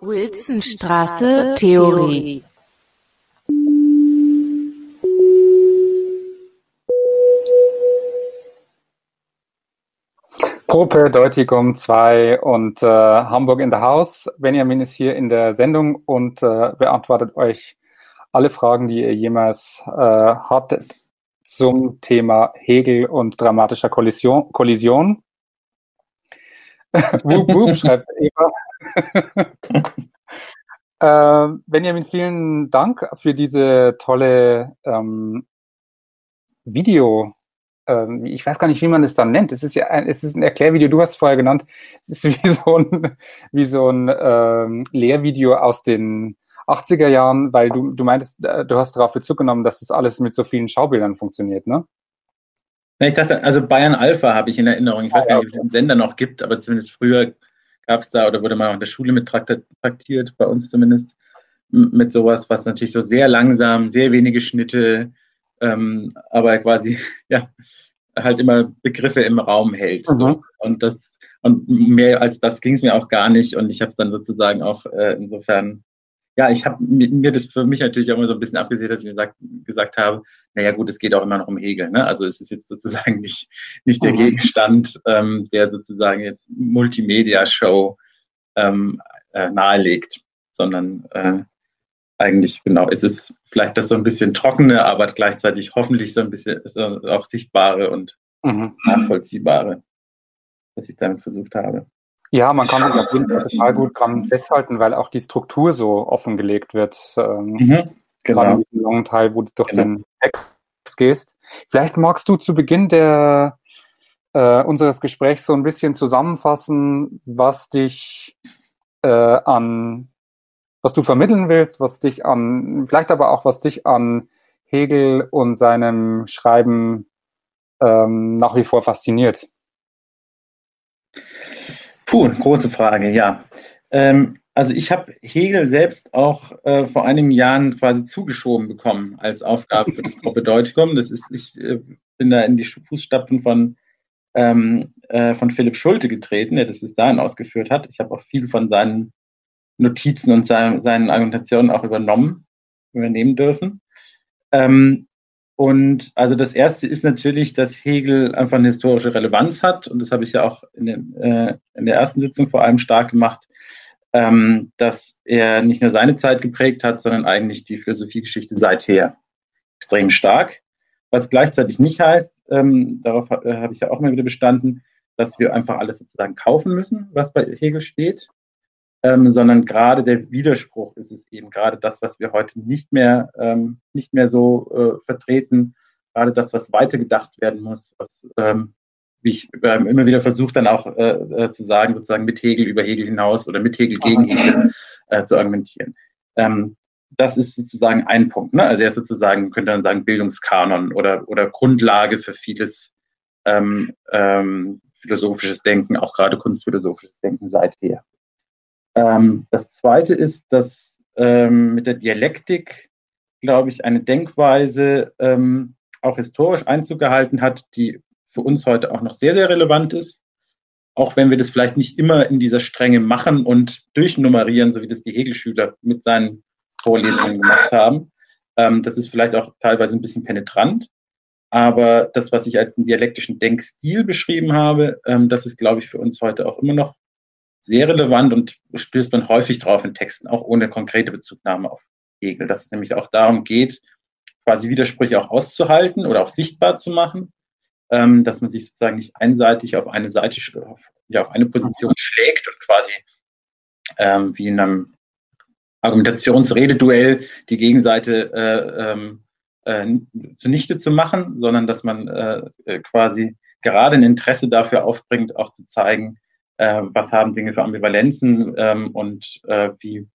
Wilsonstraße Theorie. Propedeutikum 2 und äh, Hamburg in the House. Benjamin ist hier in der Sendung und äh, beantwortet euch alle Fragen, die ihr jemals äh, hattet zum Thema Hegel und dramatischer Kollision. Kollision. Wup, wup, schreibt Eva. äh, Benjamin, vielen Dank für diese tolle ähm, Video. Ähm, ich weiß gar nicht, wie man es dann nennt. Es ist ja ein, es ist ein Erklärvideo, du hast es vorher genannt. Es ist wie so ein, wie so ein ähm, Lehrvideo aus den 80er Jahren, weil du, du meintest, äh, du hast darauf Bezug genommen, dass das alles mit so vielen Scheubildern funktioniert, ne? Ich dachte, also Bayern Alpha habe ich in Erinnerung. Ich weiß gar nicht, ob es den Sender noch gibt, aber zumindest früher gab es da oder wurde man auch in der Schule mit traktiert, bei uns zumindest, mit sowas, was natürlich so sehr langsam, sehr wenige Schnitte, ähm, aber quasi, ja, halt immer Begriffe im Raum hält. Mhm. So. Und das, und mehr als das ging es mir auch gar nicht. Und ich habe es dann sozusagen auch äh, insofern ja, ich habe mir das für mich natürlich auch immer so ein bisschen abgesehen, dass ich mir gesagt, gesagt habe, naja gut, es geht auch immer noch um Hegel. Ne? Also es ist jetzt sozusagen nicht, nicht der mhm. Gegenstand, ähm, der sozusagen jetzt Multimedia-Show ähm, äh, nahelegt, sondern äh, eigentlich genau, es ist vielleicht das so ein bisschen trockene, aber gleichzeitig hoffentlich so ein bisschen so auch sichtbare und mhm. nachvollziehbare, was ich damit versucht habe. Ja, man kann sich auf jeden Fall total gut dran festhalten, weil auch die Struktur so offengelegt wird. Ähm, mhm, genau. Gerade in diesem langen Teil, wo du durch genau. den Text gehst. Vielleicht magst du zu Beginn der, äh, unseres Gesprächs so ein bisschen zusammenfassen, was dich äh, an, was du vermitteln willst, was dich an, vielleicht aber auch was dich an Hegel und seinem Schreiben ähm, nach wie vor fasziniert. Puh, große Frage, ja. Ähm, also ich habe Hegel selbst auch äh, vor einigen Jahren quasi zugeschoben bekommen als Aufgabe für das Propedeutikum. Das ist, ich äh, bin da in die Fußstapfen von, ähm, äh, von Philipp Schulte getreten, der das bis dahin ausgeführt hat. Ich habe auch viel von seinen Notizen und seinen, seinen Argumentationen auch übernommen, übernehmen dürfen. Ähm, und also das erste ist natürlich, dass Hegel einfach eine historische Relevanz hat. Und das habe ich ja auch in, den, äh, in der ersten Sitzung vor allem stark gemacht, ähm, dass er nicht nur seine Zeit geprägt hat, sondern eigentlich die Philosophiegeschichte seither extrem stark. Was gleichzeitig nicht heißt, ähm, darauf äh, habe ich ja auch mal wieder bestanden, dass wir einfach alles sozusagen kaufen müssen, was bei Hegel steht ähm, sondern gerade der Widerspruch ist es eben, gerade das, was wir heute nicht mehr, ähm, nicht mehr so äh, vertreten, gerade das, was weitergedacht werden muss, was, ähm, wie ich ähm, immer wieder versuche, dann auch äh, äh, zu sagen, sozusagen mit Hegel über Hegel hinaus oder mit Hegel gegen Hegel äh, zu argumentieren. Ähm, das ist sozusagen ein Punkt. Ne? Also er ist sozusagen, könnte man sagen, Bildungskanon oder, oder Grundlage für vieles ähm, ähm, philosophisches Denken, auch gerade kunstphilosophisches Denken seither. Ähm, das Zweite ist, dass ähm, mit der Dialektik, glaube ich, eine Denkweise ähm, auch historisch Einzug gehalten hat, die für uns heute auch noch sehr, sehr relevant ist. Auch wenn wir das vielleicht nicht immer in dieser Strenge machen und durchnummerieren, so wie das die Hegel-Schüler mit seinen Vorlesungen gemacht haben. Ähm, das ist vielleicht auch teilweise ein bisschen penetrant. Aber das, was ich als einen dialektischen Denkstil beschrieben habe, ähm, das ist, glaube ich, für uns heute auch immer noch sehr relevant und stößt man häufig drauf in Texten, auch ohne konkrete Bezugnahme auf Hegel, dass es nämlich auch darum geht, quasi Widersprüche auch auszuhalten oder auch sichtbar zu machen, ähm, dass man sich sozusagen nicht einseitig auf eine Seite, auf, ja, auf eine Position schlägt und quasi ähm, wie in einem Argumentationsrededuell die Gegenseite äh, ähm, äh, zunichte zu machen, sondern dass man äh, äh quasi gerade ein Interesse dafür aufbringt, auch zu zeigen, äh, was haben Dinge für Ambivalenzen ähm, und äh, wie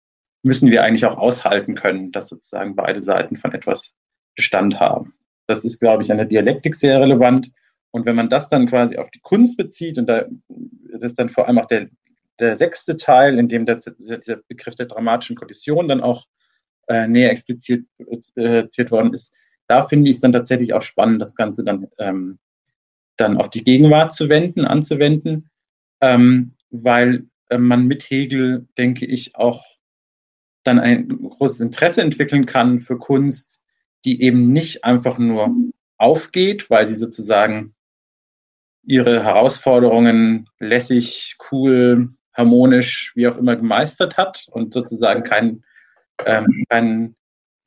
müssen wir eigentlich auch aushalten können, dass sozusagen beide Seiten von etwas Bestand haben. Das ist, glaube ich, an der Dialektik sehr relevant. Und wenn man das dann quasi auf die Kunst bezieht, und da das ist dann vor allem auch der, der sechste Teil, in dem der, der Begriff der dramatischen Kollision dann auch äh, näher expliziert äh, worden ist, da finde ich es dann tatsächlich auch spannend, das Ganze dann, ähm, dann auf die Gegenwart zu wenden, anzuwenden ähm, weil äh, man mit Hegel, denke ich, auch dann ein großes Interesse entwickeln kann für Kunst, die eben nicht einfach nur aufgeht, weil sie sozusagen ihre Herausforderungen lässig, cool, harmonisch, wie auch immer gemeistert hat und sozusagen kein, ähm, kein,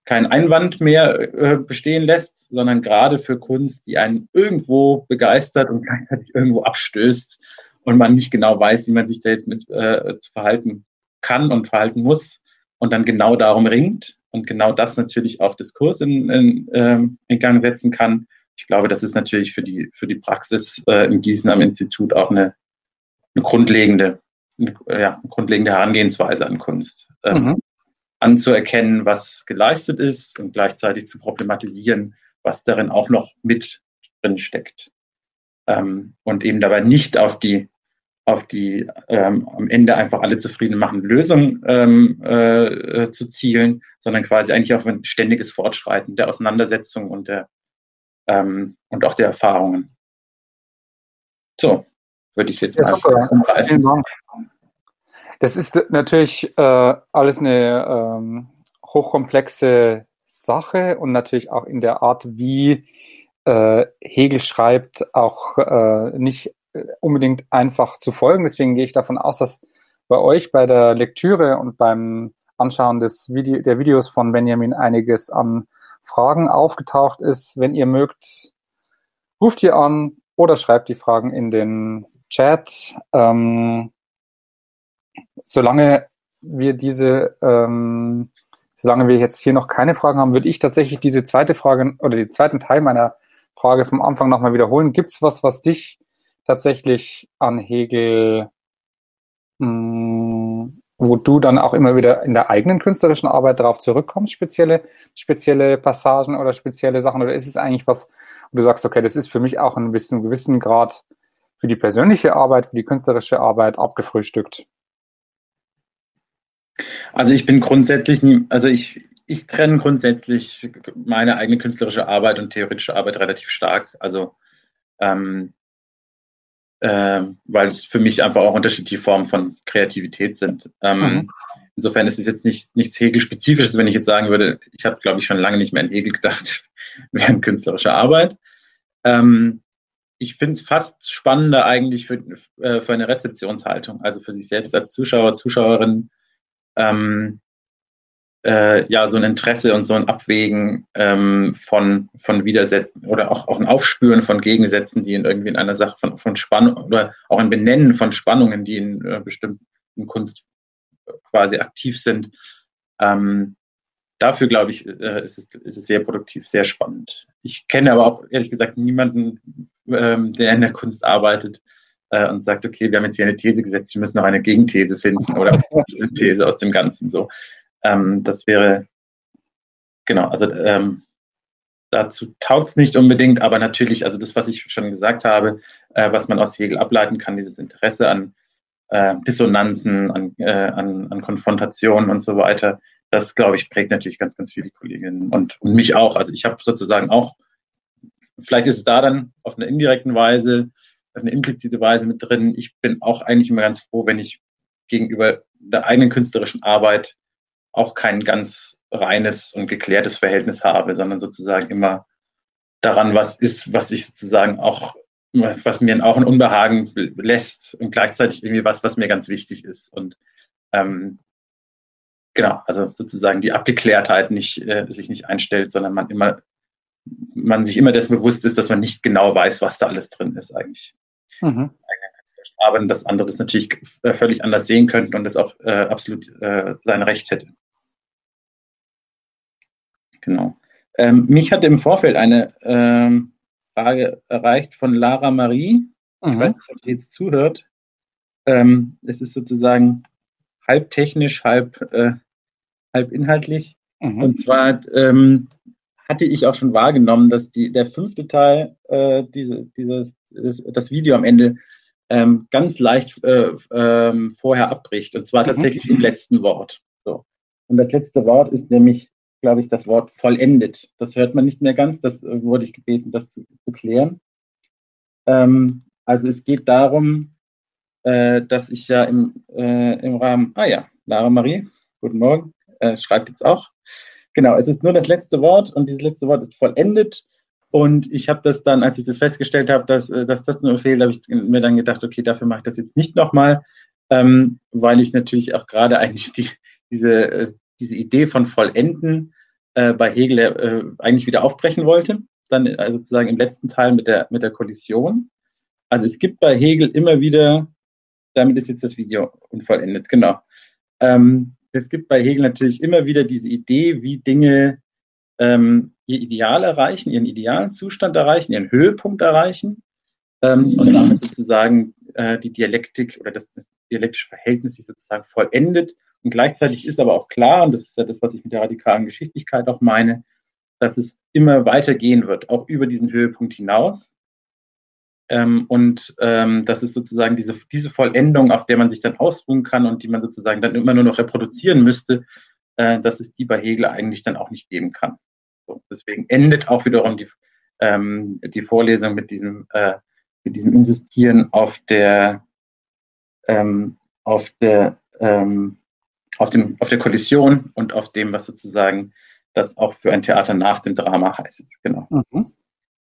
kein Einwand mehr äh, bestehen lässt, sondern gerade für Kunst, die einen irgendwo begeistert und gleichzeitig irgendwo abstößt und man nicht genau weiß, wie man sich da jetzt mit äh, zu verhalten kann und verhalten muss und dann genau darum ringt und genau das natürlich auch Diskurs in, in, ähm, in Gang setzen kann. Ich glaube, das ist natürlich für die, für die Praxis äh, in Gießen am Institut auch eine, eine grundlegende, eine, ja, eine grundlegende Herangehensweise an Kunst. Ähm, mhm. Anzuerkennen, was geleistet ist und gleichzeitig zu problematisieren, was darin auch noch mit drin steckt. Ähm, und eben dabei nicht auf die auf die ähm, am Ende einfach alle zufrieden machen Lösung ähm, äh, zu zielen, sondern quasi eigentlich auf ein ständiges Fortschreiten der Auseinandersetzung und der ähm, und auch der Erfahrungen. So, würde ich jetzt ja, mal umreißen. Das ist natürlich äh, alles eine ähm, hochkomplexe Sache und natürlich auch in der Art, wie äh, Hegel schreibt, auch äh, nicht unbedingt einfach zu folgen. Deswegen gehe ich davon aus, dass bei euch bei der Lektüre und beim Anschauen des Video, der Videos von Benjamin einiges an Fragen aufgetaucht ist. Wenn ihr mögt, ruft ihr an oder schreibt die Fragen in den Chat. Ähm, solange wir diese, ähm, solange wir jetzt hier noch keine Fragen haben, würde ich tatsächlich diese zweite Frage oder den zweiten Teil meiner Frage vom Anfang nochmal wiederholen. Gibt es was, was dich tatsächlich an Hegel, mh, hm, wo du dann auch immer wieder in der eigenen künstlerischen Arbeit darauf zurückkommst, spezielle, spezielle Passagen oder spezielle Sachen? Oder ist es eigentlich was, wo du sagst, okay, das ist für mich auch ein bisschen, gewissen Grad für die persönliche Arbeit, für die künstlerische Arbeit abgefrühstückt? Also ich bin grundsätzlich nie, also ich, ich trenne grundsätzlich meine eigene künstlerische Arbeit und theoretische Arbeit relativ stark. Also ähm, äh, weil es für mich einfach auch unterschiedliche Formen von Kreativität sind. Ähm, mhm. Insofern ist es jetzt nicht, nichts Hegel-spezifisches, wenn ich jetzt sagen würde, ich habe, glaube ich, schon lange nicht mehr an Hegel gedacht während künstlerischer Arbeit. Ähm, ich finde es fast spannender eigentlich für, äh, für eine Rezeptionshaltung, also für sich selbst als Zuschauer, Zuschauerin, ähm, äh, ja so ein Interesse und so ein Abwägen ähm, von, von Widersätzen oder auch, auch ein Aufspüren von Gegensätzen, die in irgendwie in einer Sache von, von Spannung oder auch ein Benennen von Spannungen, die in äh, bestimmten Kunst quasi aktiv sind. Ähm, dafür, glaube ich, äh, ist, es, ist es sehr produktiv, sehr spannend. Ich kenne aber auch ehrlich gesagt niemanden, ähm, der in der Kunst arbeitet, äh, und sagt, okay, wir haben jetzt hier eine These gesetzt, wir müssen noch eine Gegenthese finden oder eine Synthese aus dem Ganzen. So, ähm, das wäre, genau, also ähm, dazu taugt es nicht unbedingt, aber natürlich, also das, was ich schon gesagt habe, äh, was man aus Hegel ableiten kann, dieses Interesse an äh, Dissonanzen, an, äh, an, an Konfrontationen und so weiter, das, glaube ich, prägt natürlich ganz, ganz viele Kolleginnen und, und mich auch. Also ich habe sozusagen auch, vielleicht ist es da dann auf eine indirekten Weise, auf eine implizite Weise mit drin. Ich bin auch eigentlich immer ganz froh, wenn ich gegenüber der eigenen künstlerischen Arbeit auch kein ganz reines und geklärtes Verhältnis habe, sondern sozusagen immer daran was ist, was ich sozusagen auch, was mir auch ein Unbehagen lässt und gleichzeitig irgendwie was, was mir ganz wichtig ist. Und ähm, genau, also sozusagen die Abgeklärtheit nicht, äh, sich nicht einstellt, sondern man immer, man sich immer dessen bewusst ist, dass man nicht genau weiß, was da alles drin ist eigentlich. Mhm. Aber das andere das natürlich äh, völlig anders sehen könnten und das auch äh, absolut äh, sein Recht hätte. Genau. Ähm, mich hat im Vorfeld eine ähm, Frage erreicht von Lara Marie. Mhm. Ich weiß nicht, ob sie jetzt zuhört. Ähm, es ist sozusagen halb technisch, halb, äh, halb inhaltlich. Mhm. Und zwar ähm, hatte ich auch schon wahrgenommen, dass die, der fünfte Teil, äh, diese, diese, das, das Video am Ende, ähm, ganz leicht äh, ähm, vorher abbricht. Und zwar mhm. tatsächlich mhm. im letzten Wort. So. Und das letzte Wort ist nämlich glaube ich, das Wort vollendet. Das hört man nicht mehr ganz. Das äh, wurde ich gebeten, das zu, zu klären. Ähm, also es geht darum, äh, dass ich ja im, äh, im Rahmen, ah ja, Lara Marie, guten Morgen, äh, schreibt jetzt auch. Genau, es ist nur das letzte Wort und dieses letzte Wort ist vollendet. Und ich habe das dann, als ich das festgestellt habe, dass, äh, dass das nur fehlt, habe ich mir dann gedacht, okay, dafür mache ich das jetzt nicht nochmal, ähm, weil ich natürlich auch gerade eigentlich die, diese, äh, diese Idee von Vollenden äh, bei Hegel äh, eigentlich wieder aufbrechen wollte. Dann also sozusagen im letzten Teil mit der, mit der Kollision. Also es gibt bei Hegel immer wieder, damit ist jetzt das Video unvollendet, genau. Ähm, es gibt bei Hegel natürlich immer wieder diese Idee, wie Dinge ähm, ihr Ideal erreichen, ihren idealen Zustand erreichen, ihren Höhepunkt erreichen ähm, und damit sozusagen äh, die Dialektik oder das dialektische Verhältnis sich sozusagen vollendet. Und gleichzeitig ist aber auch klar, und das ist ja das, was ich mit der radikalen Geschichtlichkeit auch meine, dass es immer weitergehen wird, auch über diesen Höhepunkt hinaus. Ähm, und ähm, das ist sozusagen diese, diese Vollendung, auf der man sich dann ausruhen kann und die man sozusagen dann immer nur noch reproduzieren müsste, äh, dass es die bei Hegel eigentlich dann auch nicht geben kann. So, deswegen endet auch wiederum die, ähm, die Vorlesung mit diesem, äh, mit diesem Insistieren auf der, ähm, auf der, ähm, auf, dem, auf der Kollision und auf dem, was sozusagen das auch für ein Theater nach dem Drama heißt. Genau. Mhm.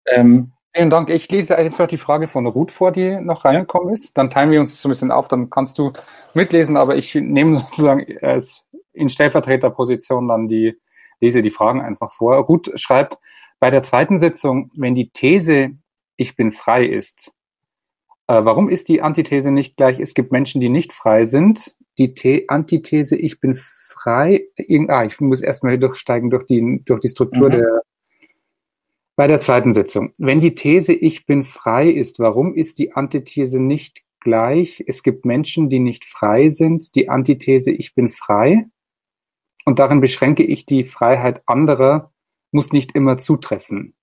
Ähm, Vielen Dank. Ich lese einfach die Frage von Ruth vor, die noch reingekommen ist. Dann teilen wir uns so ein bisschen auf, dann kannst du mitlesen, aber ich nehme sozusagen in Stellvertreterposition dann die, lese die Fragen einfach vor. Ruth schreibt, bei der zweiten Sitzung, wenn die These ich bin frei ist, äh, warum ist die Antithese nicht gleich, es gibt Menschen, die nicht frei sind? Die The Antithese ich bin frei, ah, ich muss erstmal durchsteigen durch die, durch die Struktur mhm. der bei der zweiten Sitzung. Wenn die These Ich bin frei ist, warum ist die Antithese nicht gleich? Es gibt Menschen, die nicht frei sind. Die Antithese Ich bin frei. Und darin beschränke ich die Freiheit anderer, muss nicht immer zutreffen.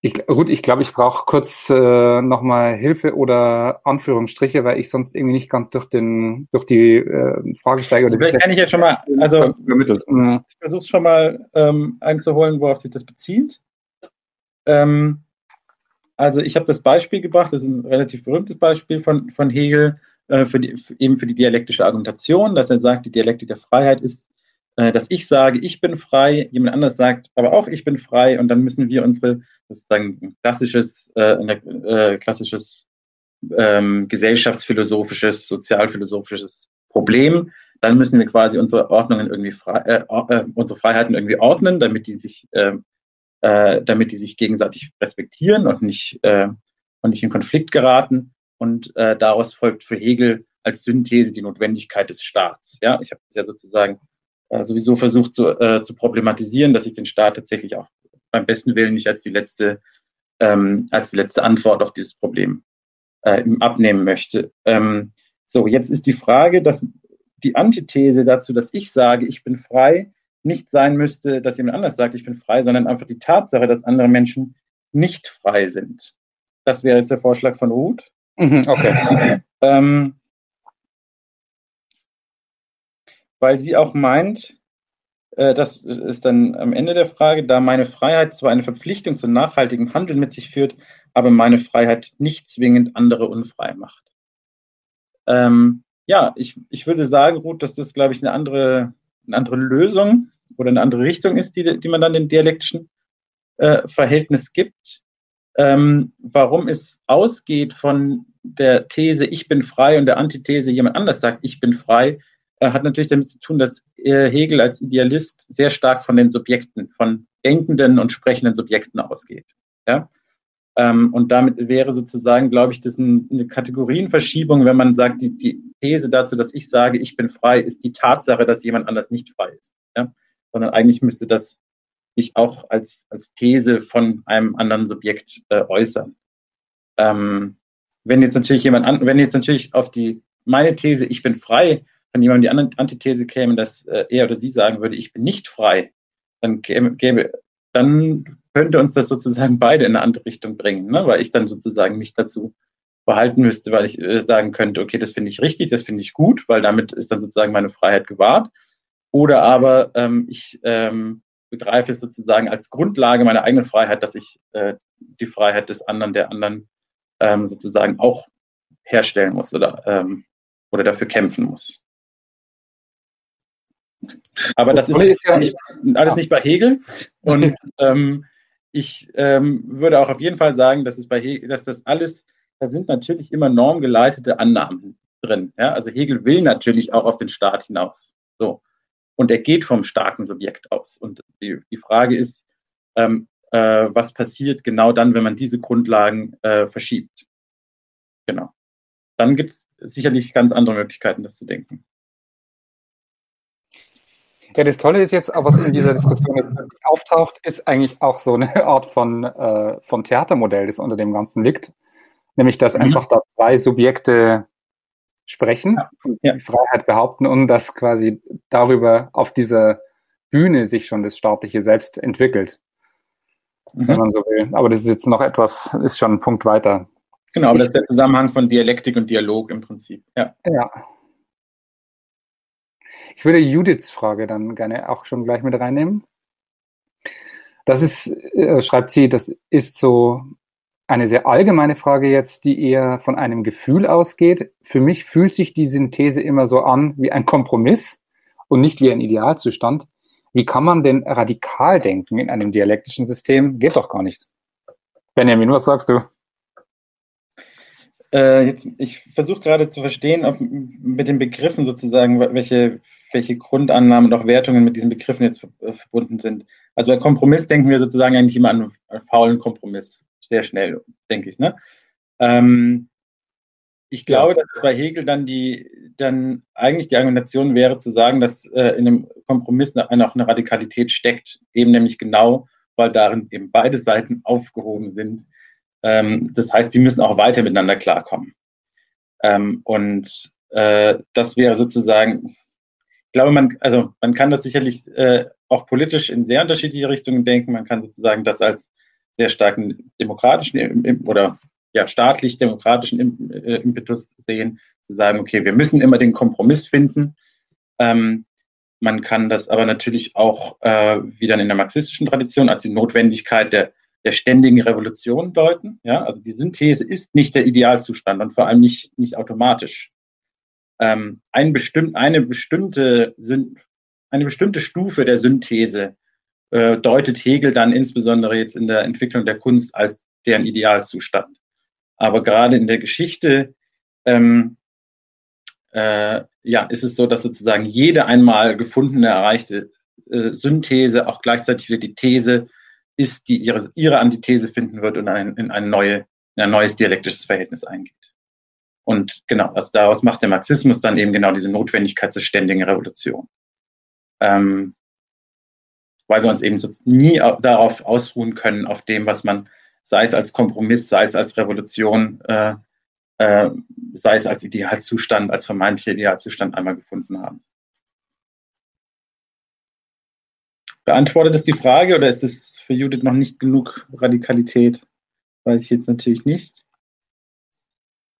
Ich, gut, ich glaube, ich brauche kurz äh, nochmal Hilfe oder Anführungsstriche, weil ich sonst irgendwie nicht ganz durch den durch die äh, Fragesteiger. Also vielleicht kann ich ja schon mal, also übermittelt. Mhm. ich versuche schon mal ähm, einzuholen, worauf sich das bezieht. Ähm, also ich habe das Beispiel gebracht, das ist ein relativ berühmtes Beispiel von, von Hegel, äh, für die, eben für die dialektische Argumentation, dass er sagt, die Dialektik der Freiheit ist äh, dass ich sage, ich bin frei, jemand anders sagt, aber auch ich bin frei und dann müssen wir unsere, ein klassisches, äh, äh, klassisches ähm, gesellschaftsphilosophisches, sozialphilosophisches Problem. Dann müssen wir quasi unsere Ordnungen irgendwie frei, äh, äh, unsere Freiheiten irgendwie ordnen, damit die sich, äh, äh, damit die sich gegenseitig respektieren und nicht äh, und nicht in Konflikt geraten. Und äh, daraus folgt für Hegel als Synthese die Notwendigkeit des Staats. Ja, ich habe ja sozusagen äh, sowieso versucht zu, äh, zu problematisieren, dass ich den Staat tatsächlich auch beim besten Willen nicht als die letzte, ähm, als die letzte Antwort auf dieses Problem äh, abnehmen möchte. Ähm, so, jetzt ist die Frage, dass die Antithese dazu, dass ich sage, ich bin frei, nicht sein müsste, dass jemand anders sagt, ich bin frei, sondern einfach die Tatsache, dass andere Menschen nicht frei sind. Das wäre jetzt der Vorschlag von Ruth. Mhm, okay. ähm, weil sie auch meint, äh, das ist dann am Ende der Frage, da meine Freiheit zwar eine Verpflichtung zu nachhaltigem Handeln mit sich führt, aber meine Freiheit nicht zwingend andere unfrei macht. Ähm, ja, ich, ich würde sagen, Ruth, dass das, glaube ich, eine andere, eine andere Lösung oder eine andere Richtung ist, die, die man dann dem dialektischen äh, Verhältnis gibt. Ähm, warum es ausgeht von der These, ich bin frei und der Antithese, jemand anders sagt, ich bin frei, äh, hat natürlich damit zu tun, dass äh, Hegel als Idealist sehr stark von den Subjekten, von denkenden und sprechenden Subjekten ausgeht. Ja? Ähm, und damit wäre sozusagen, glaube ich, das eine Kategorienverschiebung, wenn man sagt, die, die These dazu, dass ich sage, ich bin frei, ist die Tatsache, dass jemand anders nicht frei ist. Ja? Sondern eigentlich müsste das sich auch als, als These von einem anderen Subjekt äh, äußern. Ähm, wenn jetzt natürlich jemand an, wenn jetzt natürlich auf die meine These, ich bin frei, wenn jemand die Antithese käme, dass äh, er oder sie sagen würde, ich bin nicht frei, dann käme, gäbe, dann könnte uns das sozusagen beide in eine andere Richtung bringen, ne? weil ich dann sozusagen mich dazu behalten müsste, weil ich äh, sagen könnte, okay, das finde ich richtig, das finde ich gut, weil damit ist dann sozusagen meine Freiheit gewahrt. Oder aber ähm, ich ähm, begreife es sozusagen als Grundlage meiner eigenen Freiheit, dass ich äh, die Freiheit des anderen, der anderen ähm, sozusagen auch herstellen muss oder, ähm, oder dafür kämpfen muss. Aber das ist, ist ja nicht, alles nicht bei Hegel. Und ähm, ich ähm, würde auch auf jeden Fall sagen, dass es bei Hegel, dass das alles, da sind natürlich immer normgeleitete Annahmen drin. Ja? Also Hegel will natürlich auch auf den Staat hinaus. So. Und er geht vom starken Subjekt aus. Und die, die Frage ist, ähm, äh, was passiert genau dann, wenn man diese Grundlagen äh, verschiebt. Genau. Dann gibt es sicherlich ganz andere Möglichkeiten, das zu denken. Ja, das Tolle ist jetzt, was in dieser Diskussion jetzt auftaucht, ist eigentlich auch so eine Art von, äh, von Theatermodell, das unter dem Ganzen liegt. Nämlich, dass mhm. einfach da zwei Subjekte sprechen und ja. die Freiheit behaupten und dass quasi darüber auf dieser Bühne sich schon das staatliche Selbst entwickelt mhm. wenn man so will. Aber das ist jetzt noch etwas, ist schon ein Punkt weiter. Genau, aber das ist der Zusammenhang von Dialektik und Dialog im Prinzip. Ja. ja. Ich würde Judiths Frage dann gerne auch schon gleich mit reinnehmen. Das ist, äh, schreibt sie, das ist so eine sehr allgemeine Frage jetzt, die eher von einem Gefühl ausgeht. Für mich fühlt sich die Synthese immer so an wie ein Kompromiss und nicht wie ein Idealzustand. Wie kann man denn radikal denken in einem dialektischen System? Geht doch gar nicht. Benjamin, was sagst du? Äh, jetzt, ich versuche gerade zu verstehen, ob mit den Begriffen sozusagen, welche, welche Grundannahmen und auch Wertungen mit diesen Begriffen jetzt verbunden sind. Also bei Kompromiss denken wir sozusagen eigentlich immer an einen faulen Kompromiss. Sehr schnell, denke ich. Ne? Ähm, ich glaube, dass bei Hegel dann die, dann eigentlich die Argumentation wäre zu sagen, dass äh, in einem Kompromiss noch eine Radikalität steckt, eben nämlich genau, weil darin eben beide Seiten aufgehoben sind. Ähm, das heißt, sie müssen auch weiter miteinander klarkommen. Ähm, und äh, das wäre sozusagen, ich glaube, man, also man kann das sicherlich äh, auch politisch in sehr unterschiedliche Richtungen denken. Man kann sozusagen das als sehr starken demokratischen oder ja, staatlich-demokratischen äh, Impetus sehen, zu sagen, okay, wir müssen immer den Kompromiss finden. Ähm, man kann das aber natürlich auch äh, wieder in der marxistischen Tradition als die Notwendigkeit der, der ständigen Revolution deuten. Ja, also die Synthese ist nicht der Idealzustand und vor allem nicht, nicht automatisch. Ähm, ein bestimmt, eine, bestimmte, eine bestimmte Stufe der Synthese äh, deutet Hegel dann insbesondere jetzt in der Entwicklung der Kunst als deren Idealzustand. Aber gerade in der Geschichte ähm, äh, ja, ist es so, dass sozusagen jede einmal gefundene, erreichte äh, Synthese auch gleichzeitig wieder die These ist, die ihre, ihre Antithese finden wird und ein, in, ein neue, in ein neues dialektisches Verhältnis eingeht. Und genau, also daraus macht der Marxismus dann eben genau diese Notwendigkeit zur ständigen Revolution. Ähm, weil wir uns eben nie darauf ausruhen können, auf dem, was man sei es als Kompromiss, sei es als Revolution, äh, äh, sei es als Idealzustand, als vermeintlicher Idealzustand einmal gefunden haben. Beantwortet es die Frage oder ist es für Judith noch nicht genug Radikalität? Weiß ich jetzt natürlich nicht.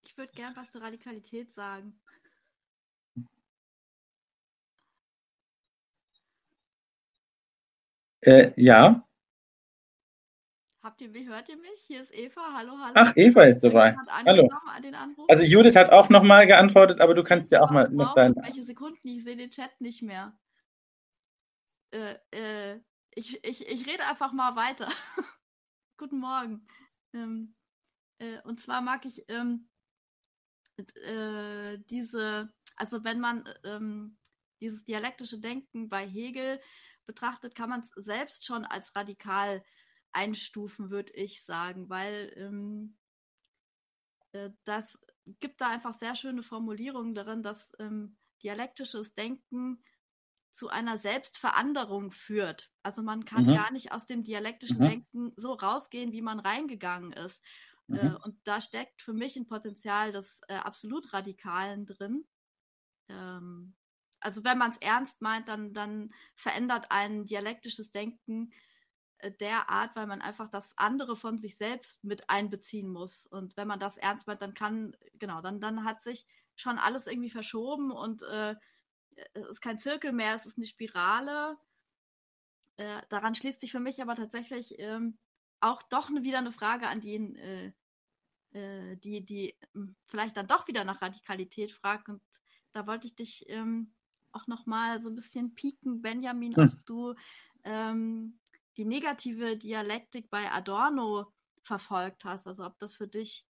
Ich würde gern was zur Radikalität sagen. Äh, ja. Habt ihr mich, hört ihr mich? Hier ist Eva. Hallo, hallo. Ach, Eva ist dabei. Hallo. Also Judith hat auch nochmal geantwortet, aber du kannst ja auch mal noch dein. Welche Sekunden? Ich sehe den Chat nicht mehr. Äh, äh, ich, ich, ich rede einfach mal weiter. Guten Morgen. Ähm, äh, und zwar mag ich ähm, äh, diese, also wenn man ähm, dieses dialektische Denken bei Hegel betrachtet, kann man es selbst schon als radikal einstufen, würde ich sagen, weil ähm, äh, das gibt da einfach sehr schöne Formulierungen darin, dass ähm, dialektisches Denken zu einer Selbstveranderung führt. Also man kann mhm. gar nicht aus dem dialektischen mhm. Denken so rausgehen, wie man reingegangen ist. Äh, mhm. Äh, und da steckt für mich ein Potenzial des äh, absolut Radikalen drin. Ähm, also wenn man es ernst meint, dann, dann verändert ein dialektisches Denken äh, der Art, weil man einfach das andere von sich selbst mit einbeziehen muss. Und wenn man das ernst meint, dann kann, genau, dann, dann hat sich schon alles irgendwie verschoben und äh, es ist kein Zirkel mehr, es ist eine Spirale. Äh, daran schließt sich für mich aber tatsächlich ähm, auch doch wieder eine Frage an den, äh, äh, die, die hm, vielleicht dann doch wieder nach Radikalität fragt. Und da wollte ich dich ähm, auch nochmal so ein bisschen pieken, Benjamin, hm. ob du ähm, die negative Dialektik bei Adorno verfolgt hast, also ob das für dich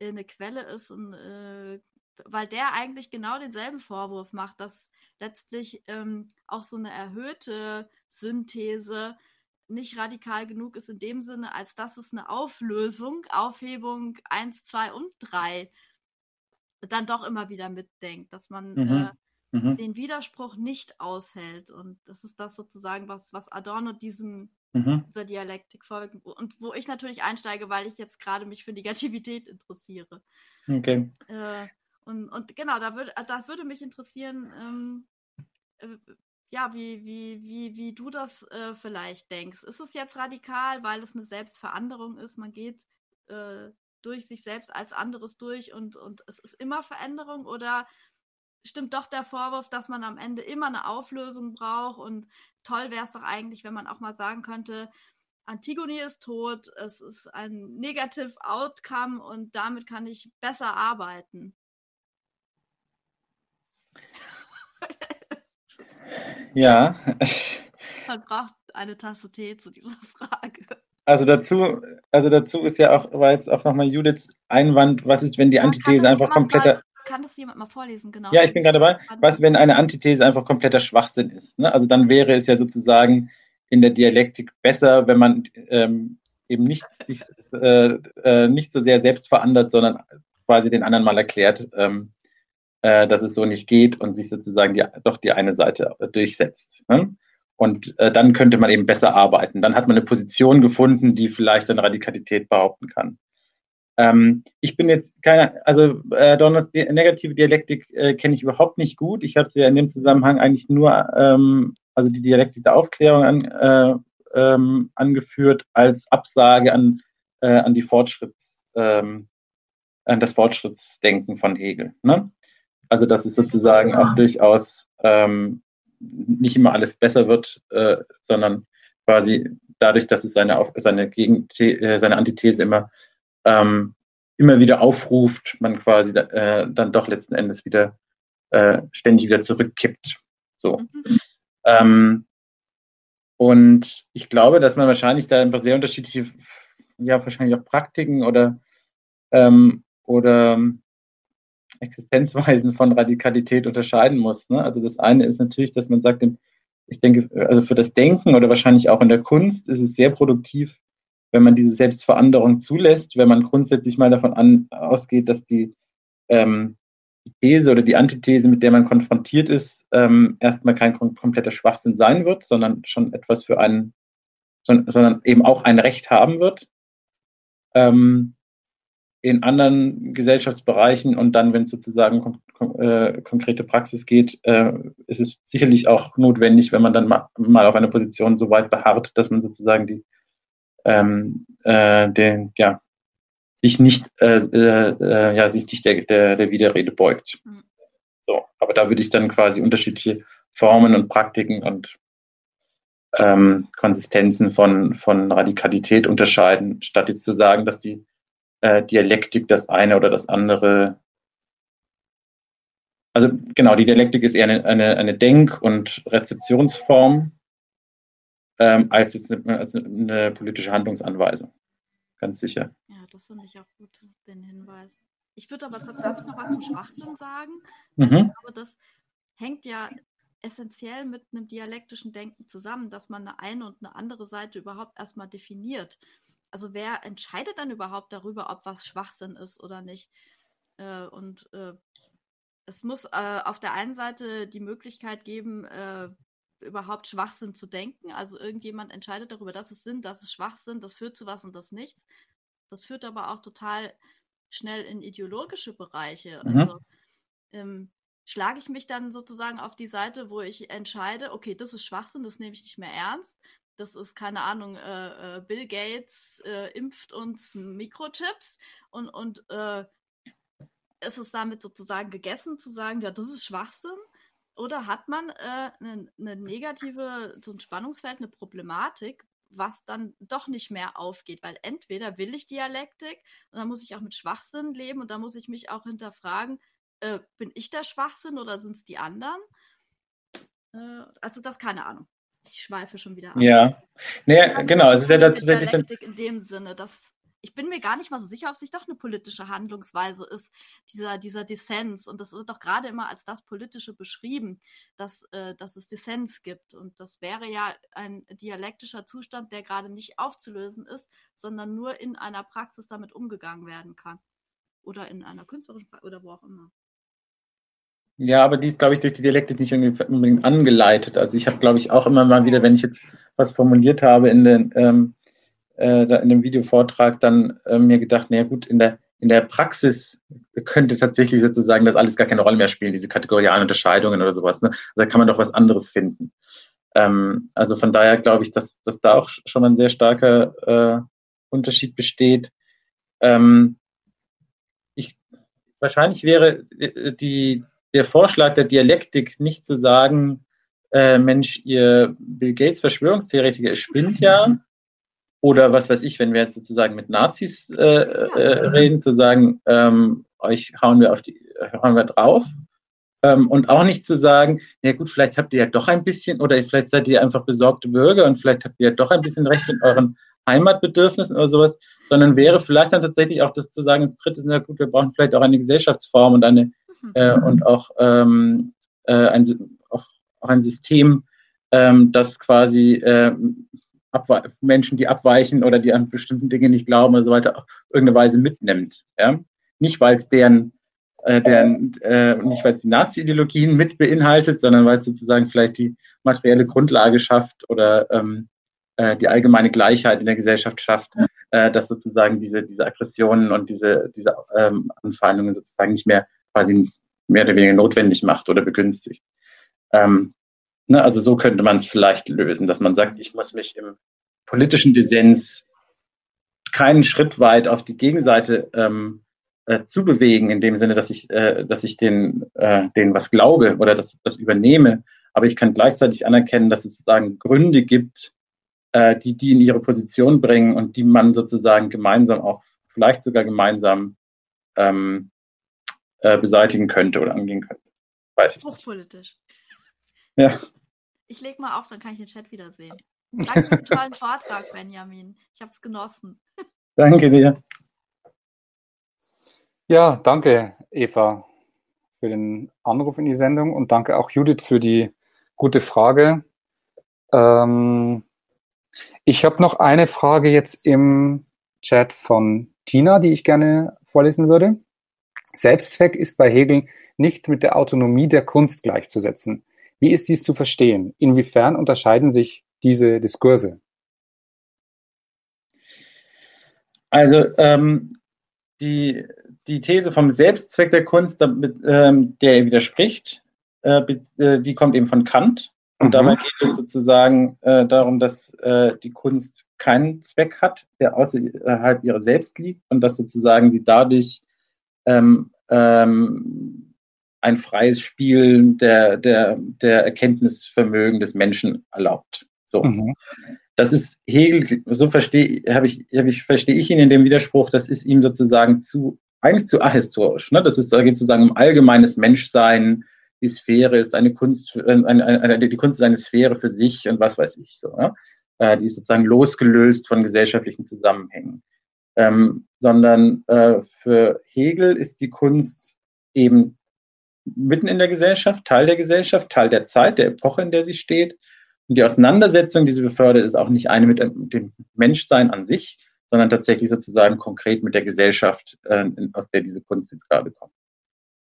eine Quelle ist und äh, weil der eigentlich genau denselben Vorwurf macht, dass letztlich ähm, auch so eine erhöhte Synthese nicht radikal genug ist in dem Sinne, als dass es eine Auflösung, Aufhebung 1, 2 und 3 dann doch immer wieder mitdenkt, dass man mhm. Äh, mhm. den Widerspruch nicht aushält. Und das ist das sozusagen, was, was Adorno diesem, mhm. dieser Dialektik folgt. Und wo ich natürlich einsteige, weil ich jetzt gerade mich für Negativität interessiere. Okay. Äh, und, und genau, da, würd, da würde mich interessieren, ähm, äh, ja, wie, wie, wie, wie du das äh, vielleicht denkst. Ist es jetzt radikal, weil es eine Selbstveränderung ist? Man geht äh, durch sich selbst als anderes durch und, und es ist immer Veränderung oder stimmt doch der Vorwurf, dass man am Ende immer eine Auflösung braucht und toll wäre es doch eigentlich, wenn man auch mal sagen könnte, Antigone ist tot, es ist ein Negative Outcome und damit kann ich besser arbeiten. Ja. Man braucht eine Tasse Tee zu dieser Frage. Also dazu, also dazu ist ja auch, war jetzt auch nochmal Judiths Einwand, was ist, wenn die Antithese einfach kompletter. Kann das jemand mal vorlesen, genau? Ja, ich bin gerade dabei. Was, wenn eine Antithese einfach kompletter Schwachsinn ist? Ne? Also dann wäre es ja sozusagen in der Dialektik besser, wenn man ähm, eben nicht, sich, äh, äh, nicht so sehr selbst verändert, sondern quasi den anderen mal erklärt, ähm, äh, dass es so nicht geht und sich sozusagen die, doch die eine Seite durchsetzt. Ne? Und äh, dann könnte man eben besser arbeiten. Dann hat man eine Position gefunden, die vielleicht dann Radikalität behaupten kann. Ähm, ich bin jetzt keine, also äh, Donners negative Dialektik äh, kenne ich überhaupt nicht gut. Ich habe sie ja in dem Zusammenhang eigentlich nur, ähm, also die Dialektik der Aufklärung an, äh, ähm, angeführt als Absage an, äh, an die Fortschritts, ähm, an das Fortschrittsdenken von Hegel. Ne? Also dass es sozusagen auch durchaus ähm, nicht immer alles besser wird, äh, sondern quasi dadurch, dass es seine, seine, Gegenthe äh, seine Antithese immer, ähm, immer wieder aufruft, man quasi äh, dann doch letzten Endes wieder äh, ständig wieder zurückkippt. So. Mhm. Ähm, und ich glaube, dass man wahrscheinlich da einfach sehr unterschiedliche, ja, wahrscheinlich auch Praktiken oder, ähm, oder Existenzweisen von Radikalität unterscheiden muss. Ne? Also das eine ist natürlich, dass man sagt, ich denke, also für das Denken oder wahrscheinlich auch in der Kunst ist es sehr produktiv, wenn man diese Selbstveränderung zulässt, wenn man grundsätzlich mal davon an, ausgeht, dass die, ähm, die These oder die Antithese, mit der man konfrontiert ist, ähm, erstmal kein kompletter Schwachsinn sein wird, sondern schon etwas für einen, sondern eben auch ein Recht haben wird. Ähm, in anderen Gesellschaftsbereichen und dann, wenn es sozusagen kon kon äh, konkrete Praxis geht, äh, ist es sicherlich auch notwendig, wenn man dann ma mal auf einer Position so weit beharrt, dass man sozusagen die ähm, äh, den, ja, sich nicht, äh, äh, ja, sich nicht der, der, der Widerrede beugt. Mhm. So, aber da würde ich dann quasi unterschiedliche Formen und Praktiken und ähm, Konsistenzen von, von Radikalität unterscheiden, statt jetzt zu sagen, dass die äh, Dialektik das eine oder das andere. Also genau, die Dialektik ist eher eine, eine, eine Denk- und Rezeptionsform ähm, als jetzt eine, als eine politische Handlungsanweisung. Ganz sicher. Ja, das finde ich auch gut, den Hinweis. Ich würde aber trotzdem noch was zum Schwachsinn sagen. Mhm. Aber das hängt ja essentiell mit einem dialektischen Denken zusammen, dass man eine eine und eine andere Seite überhaupt erstmal definiert also wer entscheidet dann überhaupt darüber, ob was Schwachsinn ist oder nicht? Äh, und äh, es muss äh, auf der einen Seite die Möglichkeit geben, äh, überhaupt Schwachsinn zu denken. Also irgendjemand entscheidet darüber, dass es Sinn, dass es Schwachsinn, das führt zu was und das nichts. Das führt aber auch total schnell in ideologische Bereiche. Mhm. Also ähm, schlage ich mich dann sozusagen auf die Seite, wo ich entscheide, okay, das ist Schwachsinn, das nehme ich nicht mehr ernst das ist keine Ahnung, äh, äh, Bill Gates äh, impft uns Mikrochips und, und äh, ist es damit sozusagen gegessen zu sagen, ja, das ist Schwachsinn? Oder hat man eine äh, ne negative, so ein Spannungsfeld, eine Problematik, was dann doch nicht mehr aufgeht, weil entweder will ich Dialektik und dann muss ich auch mit Schwachsinn leben und dann muss ich mich auch hinterfragen, äh, bin ich der Schwachsinn oder sind es die anderen? Äh, also das keine Ahnung. Ich schweife schon wieder ab. Ja, naja, genau. Es ist ja tatsächlich Dialektik in dem Sinne, dass ich bin mir gar nicht mal so sicher, ob es nicht doch eine politische Handlungsweise ist, dieser, dieser Dissens. Und das wird doch gerade immer als das Politische beschrieben, dass, äh, dass es Dissens gibt. Und das wäre ja ein dialektischer Zustand, der gerade nicht aufzulösen ist, sondern nur in einer Praxis damit umgegangen werden kann. Oder in einer künstlerischen Praxis oder wo auch immer. Ja, aber die ist, glaube ich, durch die Dialektik nicht unbedingt angeleitet. Also ich habe, glaube ich, auch immer mal wieder, wenn ich jetzt was formuliert habe in den ähm, äh, da in dem Videovortrag dann äh, mir gedacht, naja gut, in der, in der Praxis könnte tatsächlich sozusagen das alles gar keine Rolle mehr spielen, diese kategorialen Unterscheidungen oder sowas. Ne? Also da kann man doch was anderes finden. Ähm, also von daher glaube ich, dass, dass da auch schon mal ein sehr starker äh, Unterschied besteht. Ähm, ich, wahrscheinlich wäre äh, die, der Vorschlag der Dialektik nicht zu sagen, äh, Mensch, ihr Bill Gates Verschwörungstheoretiker, ihr spinnt ja, oder was weiß ich, wenn wir jetzt sozusagen mit Nazis äh, äh, reden, zu sagen, ähm, euch hauen wir auf die, hauen wir drauf. Ähm, und auch nicht zu sagen, ja gut, vielleicht habt ihr ja doch ein bisschen, oder vielleicht seid ihr einfach besorgte Bürger und vielleicht habt ihr ja doch ein bisschen recht mit euren Heimatbedürfnissen oder sowas, sondern wäre vielleicht dann tatsächlich auch das zu sagen, ins dritte, na gut, wir brauchen vielleicht auch eine Gesellschaftsform und eine mhm. äh, und auch, ähm, äh, ein, auch, auch ein System, ähm, das quasi äh, Menschen, die abweichen oder die an bestimmten Dinge nicht glauben oder so weiter, auf irgendeine Weise mitnimmt. Ja? Nicht, weil es deren, äh, deren äh, nicht weil es die Nazi-Ideologien mit beinhaltet, sondern weil es sozusagen vielleicht die materielle Grundlage schafft oder ähm, äh, die allgemeine Gleichheit in der Gesellschaft schafft, äh, dass sozusagen diese, diese Aggressionen und diese, diese ähm, Anfeindungen sozusagen nicht mehr quasi mehr oder weniger notwendig macht oder begünstigt. Ähm, Ne, also so könnte man es vielleicht lösen, dass man sagt, ich muss mich im politischen Dissens keinen Schritt weit auf die Gegenseite ähm, äh, zu bewegen, in dem Sinne, dass ich, äh, dass ich den, äh, denen was glaube oder das, das übernehme. Aber ich kann gleichzeitig anerkennen, dass es sozusagen Gründe gibt, äh, die die in ihre Position bringen und die man sozusagen gemeinsam auch, vielleicht sogar gemeinsam ähm, äh, beseitigen könnte oder angehen könnte. Weiß ich Hochpolitisch. Ja. Ich leg mal auf, dann kann ich den Chat wiedersehen. Danke für den tollen Vortrag, Benjamin. Ich habe es genossen. Danke dir. Ja, danke, Eva, für den Anruf in die Sendung und danke auch Judith für die gute Frage. Ähm, ich habe noch eine Frage jetzt im Chat von Tina, die ich gerne vorlesen würde. Selbstzweck ist bei Hegel nicht mit der Autonomie der Kunst gleichzusetzen. Wie ist dies zu verstehen? Inwiefern unterscheiden sich diese Diskurse? Also ähm, die, die These vom Selbstzweck der Kunst, damit, ähm, der er widerspricht, äh, äh, die kommt eben von Kant. Und mhm. dabei geht es sozusagen äh, darum, dass äh, die Kunst keinen Zweck hat, der außerhalb ihrer selbst liegt und dass sozusagen sie dadurch ähm, ähm, ein freies Spiel der, der, der Erkenntnisvermögen des Menschen erlaubt. So. Mhm. Das ist Hegel, so verstehe habe ich, habe ich, verstehe ich ihn in dem Widerspruch, das ist ihm sozusagen zu, eigentlich zu ahistorisch. Ne? Das ist, da geht sozusagen um allgemeines Menschsein, die Sphäre ist eine Kunst, eine, eine, die Kunst ist eine Sphäre für sich und was weiß ich so. Ne? Äh, die ist sozusagen losgelöst von gesellschaftlichen Zusammenhängen. Ähm, sondern äh, für Hegel ist die Kunst eben mitten in der Gesellschaft, Teil der Gesellschaft, Teil der Zeit, der Epoche, in der sie steht. Und die Auseinandersetzung, die sie befördert, ist auch nicht eine mit dem Menschsein an sich, sondern tatsächlich sozusagen konkret mit der Gesellschaft, äh, aus der diese Kunst jetzt gerade kommt.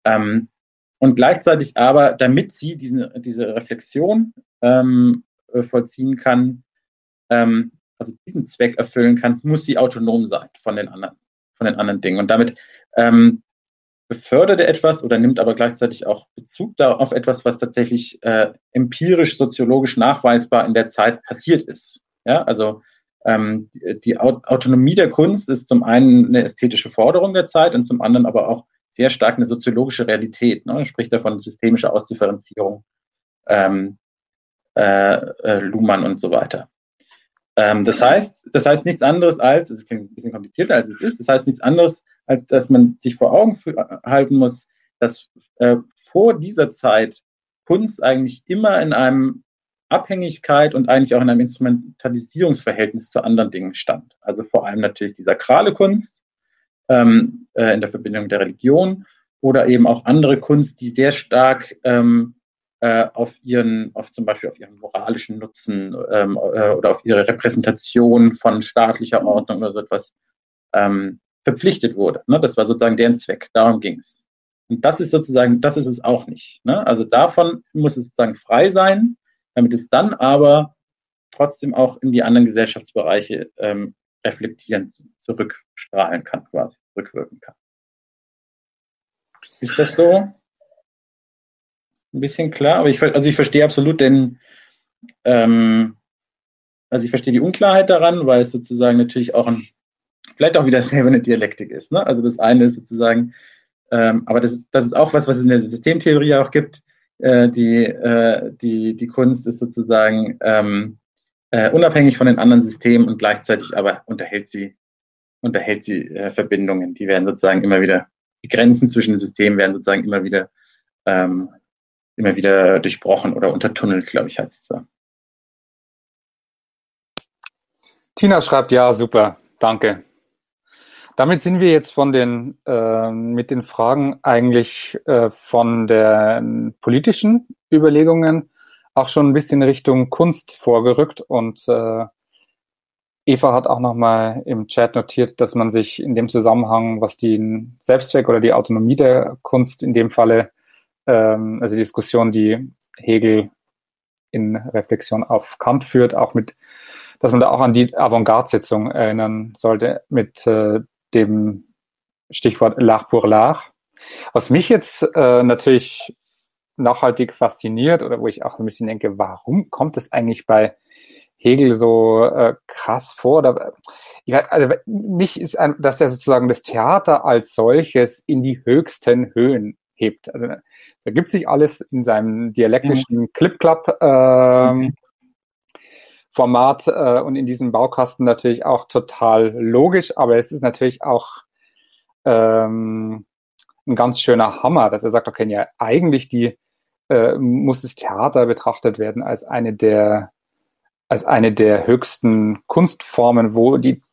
Ähm, und gleichzeitig aber, damit sie diesen, diese Reflexion ähm, äh, vollziehen kann, ähm, also diesen Zweck erfüllen kann, muss sie autonom sein von den anderen, von den anderen Dingen. Und damit befördert etwas oder nimmt aber gleichzeitig auch Bezug auf etwas, was tatsächlich äh, empirisch, soziologisch nachweisbar in der Zeit passiert ist. Ja, also ähm, die Autonomie der Kunst ist zum einen eine ästhetische Forderung der Zeit und zum anderen aber auch sehr stark eine soziologische Realität. Ne? Spricht davon systemische Ausdifferenzierung, ähm, äh, äh, Luhmann und so weiter. Ähm, das heißt, das heißt nichts anderes als, es klingt ein bisschen komplizierter als es ist, das heißt nichts anderes, als dass man sich vor Augen halten muss, dass äh, vor dieser Zeit Kunst eigentlich immer in einem Abhängigkeit und eigentlich auch in einem Instrumentalisierungsverhältnis zu anderen Dingen stand. Also vor allem natürlich die sakrale Kunst ähm, äh, in der Verbindung der Religion oder eben auch andere Kunst, die sehr stark ähm, äh, auf ihren, auf zum Beispiel auf ihren moralischen Nutzen ähm, äh, oder auf ihre Repräsentation von staatlicher Ordnung oder so etwas ähm, verpflichtet wurde. Ne? Das war sozusagen deren Zweck. Darum ging es. Und das ist sozusagen, das ist es auch nicht. Ne? Also davon muss es sozusagen frei sein, damit es dann aber trotzdem auch in die anderen Gesellschaftsbereiche ähm, reflektieren, zurückstrahlen kann, quasi, rückwirken kann. Ist das so? Ein bisschen klar, aber ich, also ich verstehe absolut den, ähm, also ich verstehe die Unklarheit daran, weil es sozusagen natürlich auch ein, vielleicht auch wieder selber eine Dialektik ist. Ne? Also das eine ist sozusagen, ähm, aber das, das ist auch was, was es in der Systemtheorie auch gibt. Äh, die, äh, die, die Kunst ist sozusagen ähm, äh, unabhängig von den anderen Systemen und gleichzeitig aber unterhält sie, unterhält sie äh, Verbindungen. Die werden sozusagen immer wieder, die Grenzen zwischen den Systemen werden sozusagen immer wieder, ähm, immer wieder durchbrochen oder untertunnelt, glaube ich, heißt es so. Tina schreibt, ja, super, danke. Damit sind wir jetzt von den, äh, mit den Fragen eigentlich äh, von den politischen Überlegungen auch schon ein bisschen Richtung Kunst vorgerückt und äh, Eva hat auch nochmal im Chat notiert, dass man sich in dem Zusammenhang, was den Selbstzweck oder die Autonomie der Kunst in dem Falle, ähm, also die Diskussion, die Hegel in Reflexion auf Kant führt, auch mit, dass man da auch an die Avantgarde-Sitzung erinnern sollte mit äh, dem Stichwort L'art pour l'art. Was mich jetzt äh, natürlich nachhaltig fasziniert oder wo ich auch so ein bisschen denke, warum kommt es eigentlich bei Hegel so äh, krass vor? Oder, also mich ist, ein, dass er sozusagen das Theater als solches in die höchsten Höhen hebt. Also da gibt sich alles in seinem dialektischen mhm. Clip-Clap ähm, mhm. Format äh, und in diesem Baukasten natürlich auch total logisch, aber es ist natürlich auch ähm, ein ganz schöner Hammer, dass er sagt, okay, ja, eigentlich die äh, muss das Theater betrachtet werden als eine der als eine der höchsten Kunstformen, wo die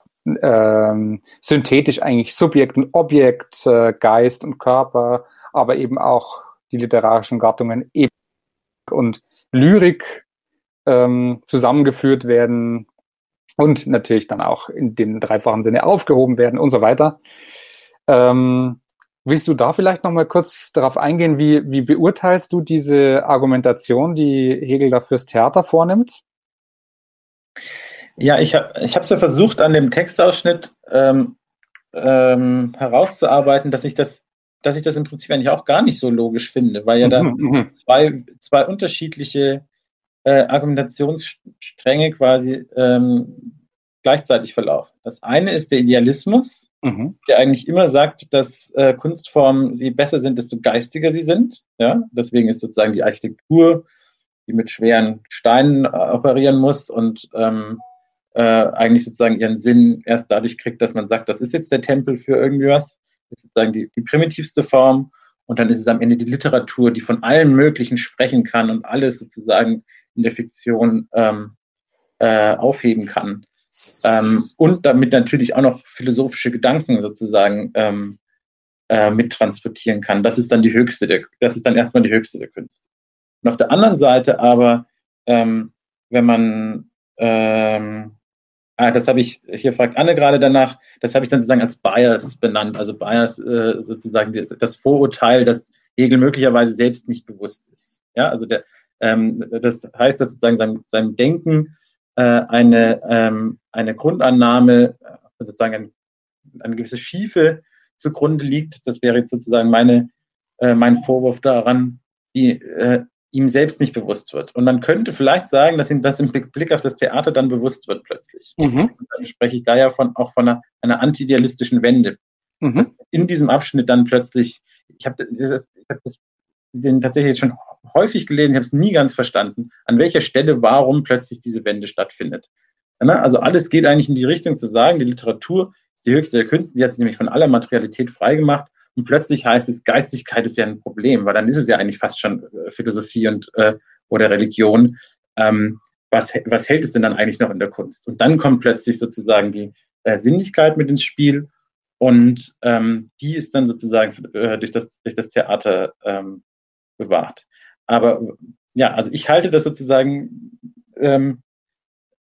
ähm, synthetisch eigentlich Subjekt und Objekt, äh, Geist und Körper, aber eben auch die literarischen Gattungen Epik und Lyrik ähm, zusammengeführt werden und natürlich dann auch in dem dreifachen Sinne aufgehoben werden und so weiter. Ähm, willst du da vielleicht noch mal kurz darauf eingehen, wie, wie beurteilst du diese Argumentation, die Hegel da fürs Theater vornimmt? Ja, ich habe ich es ja versucht, an dem Textausschnitt ähm, ähm, herauszuarbeiten, dass ich das dass ich das im Prinzip eigentlich auch gar nicht so logisch finde, weil ja da mhm, mhm. zwei, zwei unterschiedliche äh, Argumentationsstränge quasi ähm, gleichzeitig verlaufen. Das eine ist der Idealismus, mhm. der eigentlich immer sagt, dass äh, Kunstformen, je besser sind, desto geistiger sie sind. Ja? Deswegen ist sozusagen die Architektur, die mit schweren Steinen äh, operieren muss und ähm, äh, eigentlich sozusagen ihren Sinn erst dadurch kriegt, dass man sagt, das ist jetzt der Tempel für irgendwas, das ist sozusagen die, die primitivste Form. Und dann ist es am Ende die Literatur, die von allem Möglichen sprechen kann und alles sozusagen in der Fiktion ähm, äh, aufheben kann. Ähm, und damit natürlich auch noch philosophische Gedanken sozusagen ähm, äh, mittransportieren kann. Das ist dann die höchste der, das ist dann erstmal die höchste der Künste. Und auf der anderen Seite aber, ähm, wenn man, ähm, ah, das habe ich, hier fragt Anne gerade danach, das habe ich dann sozusagen als Bias benannt, also Bias äh, sozusagen das Vorurteil, das Hegel möglicherweise selbst nicht bewusst ist. Ja, also der, ähm, das heißt, dass sozusagen seinem, seinem Denken äh, eine, ähm, eine Grundannahme, äh, sozusagen ein, eine gewisse Schiefe zugrunde liegt. Das wäre jetzt sozusagen meine, äh, mein Vorwurf daran, die äh, ihm selbst nicht bewusst wird. Und man könnte vielleicht sagen, dass ihm das im Blick auf das Theater dann bewusst wird plötzlich. Mhm. Dann spreche ich da ja von, auch von einer, einer antidealistischen Wende. Mhm. In diesem Abschnitt dann plötzlich, ich habe das, ich hab das den tatsächlich schon häufig gelesen, ich habe es nie ganz verstanden, an welcher Stelle warum plötzlich diese Wende stattfindet. Ne? Also alles geht eigentlich in die Richtung zu sagen, die Literatur ist die höchste der Künste, die hat sich nämlich von aller Materialität freigemacht und plötzlich heißt es, Geistigkeit ist ja ein Problem, weil dann ist es ja eigentlich fast schon äh, Philosophie und äh, oder Religion. Ähm, was, was hält es denn dann eigentlich noch in der Kunst? Und dann kommt plötzlich sozusagen die äh, Sinnlichkeit mit ins Spiel und ähm, die ist dann sozusagen äh, durch, das, durch das Theater ähm, bewahrt. Aber ja, also ich halte das sozusagen ähm,